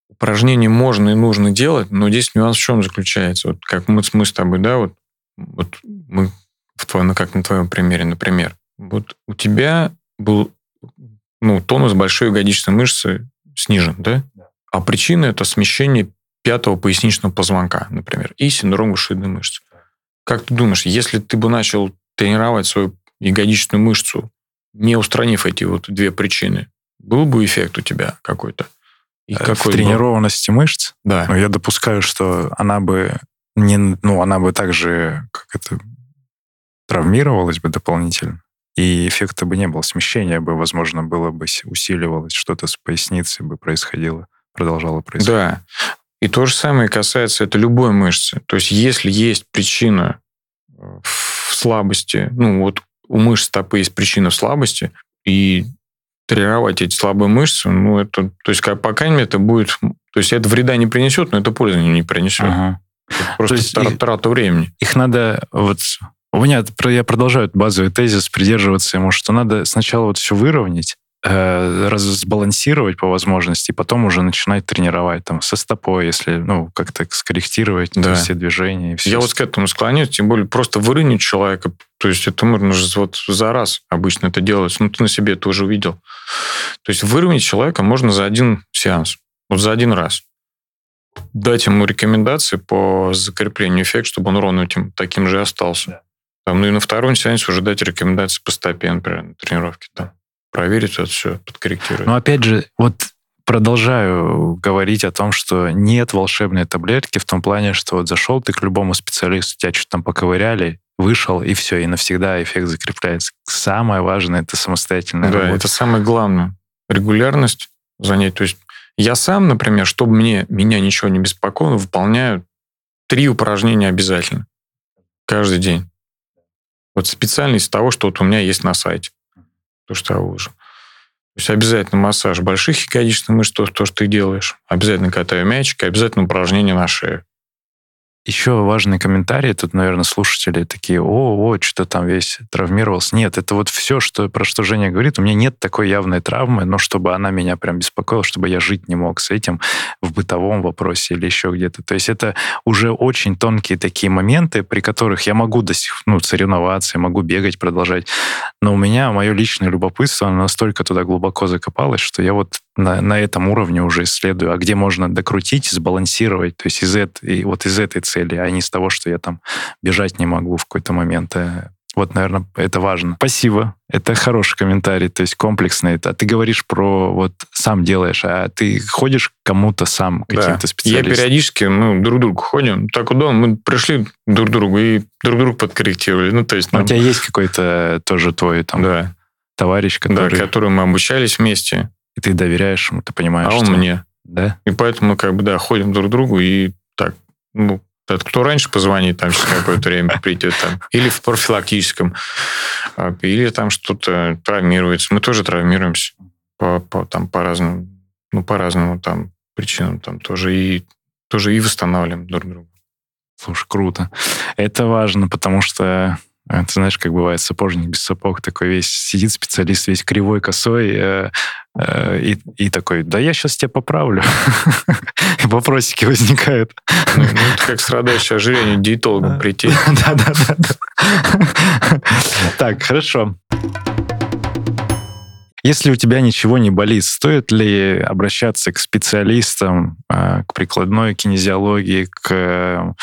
Speaker 1: Упражнения можно и нужно делать, но здесь нюанс в чем заключается? Вот как мы, мы с тобой, да, вот, вот мы в твоем, ну, как на твоем примере, например. Вот у тебя был ну, тонус большой ягодичной мышцы снижен, да? А причина это смещение пятого поясничного позвонка, например, и синдром гушидной мышцы. Как ты думаешь, если ты бы начал тренировать свою ягодичную мышцу, не устранив эти вот две причины, был бы эффект у тебя какой-то? И
Speaker 2: Э,
Speaker 1: какой
Speaker 2: в
Speaker 1: был?
Speaker 2: тренированности мышц,
Speaker 1: Да.
Speaker 2: но я допускаю, что она бы не, ну, она бы также как это травмировалась бы дополнительно. И эффекта бы не было, смещение бы, возможно, было бы усиливалось, что-то с поясницей бы происходило, продолжало происходить.
Speaker 1: Да. И то же самое касается это любой мышцы. То есть если есть причина э, в слабости, ну вот у мышц стопы есть причина в слабости, и тренировать эти слабые мышцы, ну это, то есть как, по крайней мере, это будет, то есть это вреда не принесет, но это пользы не принесет.
Speaker 2: Ага.
Speaker 1: Это просто
Speaker 2: есть
Speaker 1: тра-
Speaker 2: и-
Speaker 1: трата времени.
Speaker 2: их надо вот у меня я продолжаю базовый тезис придерживаться ему, что надо сначала вот все выровнять, э, раз- сбалансировать по возможности, и потом уже начинать тренировать там со стопой, если ну как-то скорректировать
Speaker 1: Да.
Speaker 2: все движения. Все
Speaker 1: Я вот к этому склоняюсь, тем более просто выровнять человека, то есть это можно же вот за раз обычно это делать, ну ты на себе это уже увидел. То есть выровнять человека можно за один сеанс, вот за один раз. Дать ему рекомендации по закреплению эффекта, чтобы он ровно этим таким же и остался. Там, ну и на втором сеансе уже дать рекомендации по стопе, например, на тренировке. Там. Проверить это все, подкорректировать.
Speaker 2: Но опять же, вот продолжаю говорить о том, что нет волшебной таблетки в том плане, что вот зашел ты к любому специалисту, тебя что-то там поковыряли, вышел, и все, и навсегда эффект закрепляется. Самое важное — это самостоятельная
Speaker 1: Да,
Speaker 2: работа.
Speaker 1: это самое главное. Регулярность занять. То есть я сам, например, чтобы мне, меня ничего не беспокоило, выполняю три упражнения обязательно. Каждый день. Вот специально из того, что вот у меня есть на сайте. То, что я выложу. То есть обязательно массаж больших ягодичных мышц, то, то, что ты делаешь. Обязательно катаю мячик, обязательно упражнения на шее.
Speaker 2: Еще важный комментарий. Тут, наверное, слушатели такие, о, о, что там весь травмировался. Нет, это вот все, что, про что Женя говорит. У меня нет такой явной травмы, но чтобы она меня прям беспокоила, чтобы я жить не мог с этим в бытовом вопросе или еще где-то. То есть это уже очень тонкие такие моменты, при которых я могу до сих ну, соревноваться, я могу бегать, продолжать. Но у меня мое личное любопытство оно настолько туда глубоко закопалось, что я вот на, на этом уровне уже исследую, а где можно докрутить, сбалансировать, то есть из этой, вот из этой цели, а не из того, что я там бежать не могу в какой-то момент. Э, Вот, наверное, это важно. Спасибо. Это хороший комментарий, то есть комплексный. А ты говоришь про вот сам делаешь, а ты ходишь к кому-то сам, к
Speaker 1: Да.
Speaker 2: каким-то
Speaker 1: Я
Speaker 2: специалистам?
Speaker 1: периодически, ну, друг к другу ходим. Так удобно, мы пришли друг к другу и друг друга подкорректировали. Ну, то есть...
Speaker 2: Но
Speaker 1: нам-
Speaker 2: у тебя есть какой-то тоже твой там
Speaker 1: да,
Speaker 2: товарищ,
Speaker 1: да,
Speaker 2: который...
Speaker 1: который мы обучались вместе.
Speaker 2: И ты доверяешь ему, ты понимаешь,
Speaker 1: А он
Speaker 2: что-
Speaker 1: мне.
Speaker 2: Да?
Speaker 1: И поэтому мы как бы, да, ходим друг к другу и так, ну, тот, кто раньше позвонит, там через какое-то время придет, там, или в профилактическом, а, или там что-то травмируется. Мы тоже травмируемся по, по, там, по разным, ну, по разному там причинам, там тоже и, тоже и восстанавливаем друг друга.
Speaker 2: Слушай, круто. Это важно, потому что ты знаешь, как бывает сапожник без сапог, такой весь сидит специалист весь кривой, косой, э, э, и, и такой, да я сейчас тебя поправлю. Вопросики возникают.
Speaker 1: Ну, ну, это как страдающий ожирением диетологом прийти.
Speaker 2: Да-да-да. Так, хорошо. Если у тебя ничего не болит, стоит ли обращаться к специалистам, э, к прикладной кинезиологии, к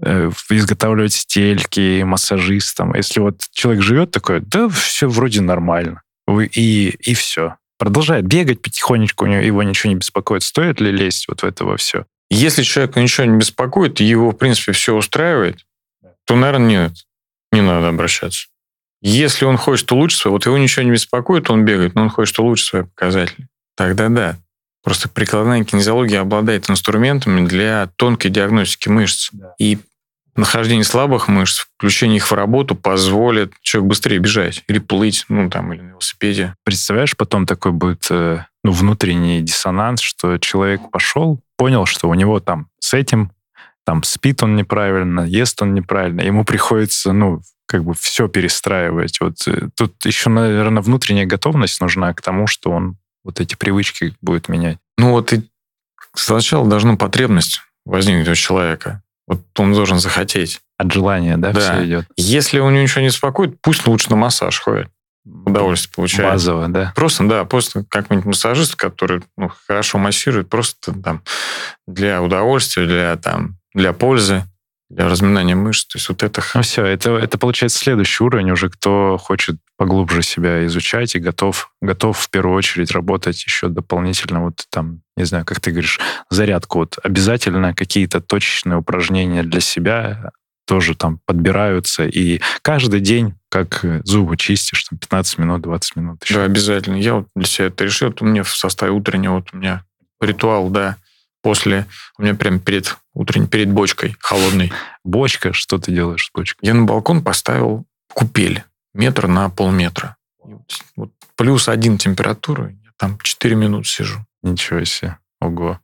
Speaker 2: изготавливать стельки, массажистам? Если вот человек живет такой, да, все вроде нормально, и, и все. Продолжает бегать потихонечку, у него его ничего не беспокоит. Стоит ли лезть вот в это во все?
Speaker 1: Если человека ничего не беспокоит, его, в принципе, все устраивает, то, наверное, нет, не надо обращаться. Если он хочет улучшить свой, вот его ничего не беспокоит, он бегает, но он хочет улучшить свои показатели, тогда да. Просто прикладная кинезиология обладает инструментами для тонкой диагностики мышц. Да. И нахождение слабых мышц, включение их в работу позволит человеку быстрее бежать или плыть, ну, там, или на велосипеде.
Speaker 2: Представляешь, потом такой будет э, ну, внутренний диссонанс, что человек пошел, понял, что у него там с этим, там спит он неправильно, ест он неправильно, ему приходится, ну, как бы все перестраивать. Вот э, тут еще, наверное, внутренняя готовность нужна к тому, что он вот эти привычки будет менять.
Speaker 1: Ну вот и сначала должна потребность возникнуть у человека. Вот он должен захотеть.
Speaker 2: От желания, да,
Speaker 1: да.
Speaker 2: все идет?
Speaker 1: Если у него ничего не беспокоит, пусть лучше на массаж ходит. Удовольствие получает.
Speaker 2: Базово, да?
Speaker 1: Просто, да, просто как-нибудь массажист, который ну, хорошо массирует, просто там для удовольствия, для, там, для пользы для разминания мышц. То есть вот это...
Speaker 2: Ну все, это, это получается следующий уровень уже, кто хочет поглубже себя изучать и готов, готов в первую очередь работать еще дополнительно, вот там, не знаю, как ты говоришь, зарядку. Вот обязательно какие-то точечные упражнения для себя тоже там подбираются, и каждый день, как зубы чистишь, там 15 минут, 20 минут.
Speaker 1: Еще. Да, обязательно. Я вот для себя это решил. Вот у меня в составе утреннего, вот у меня ритуал, да, после, у меня прям перед утренней, перед бочкой холодной.
Speaker 2: Бочка? Что ты делаешь с бочкой?
Speaker 1: Я на балкон поставил купель метр на полметра. Вот плюс один температура, я там 4 минуты сижу.
Speaker 2: Ничего себе. Ого.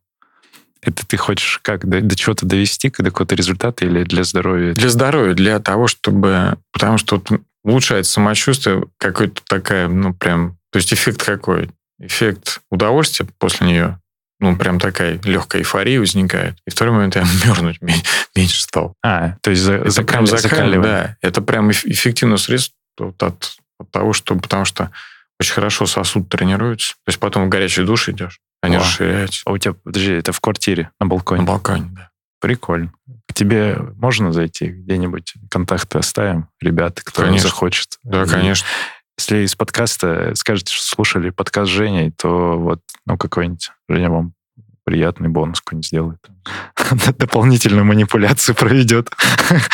Speaker 2: Это ты хочешь как, до, до чего-то довести, до какого-то результата или для здоровья?
Speaker 1: Для здоровья, для того, чтобы... Потому что вот улучшается самочувствие, какой-то такая, ну, прям... То есть эффект какой? Эффект удовольствия после нее, ну, прям такая легкая эйфория возникает. И второй момент, я мерзнуть меньше стал.
Speaker 2: А, то есть за, это закали, прям
Speaker 1: закаливает. Да, это прям эффективное средство вот от, от того, что... Потому что очень хорошо сосуд тренируется. То есть потом в горячий душ идешь, они О. расширяются.
Speaker 2: А у тебя, подожди, это в квартире, на балконе?
Speaker 1: На балконе, да.
Speaker 2: Прикольно. К тебе можно зайти где-нибудь? Контакты оставим, ребята, кто конечно. захочет.
Speaker 1: Да, конечно.
Speaker 2: Если из подкаста скажете, что слушали подкаст с Женей, то вот, ну, какой-нибудь Женя вам приятный бонус какой-нибудь сделает. Дополнительную манипуляцию проведет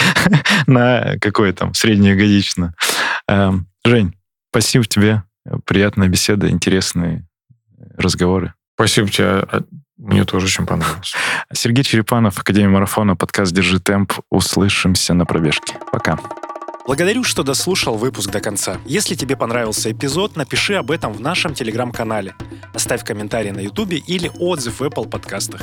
Speaker 2: на какое там среднеогодично. Эм, Жень, спасибо тебе. Приятная беседа, интересные разговоры.
Speaker 1: Спасибо тебе. А, мне тоже очень понравилось.
Speaker 2: Сергей Черепанов, Академия марафона, подкаст «Держи темп». Услышимся на пробежке. Пока.
Speaker 5: Благодарю, что дослушал выпуск до конца. Если тебе понравился эпизод, напиши об этом в нашем телеграм-канале. Оставь комментарий на ютубе или отзыв в Apple подкастах.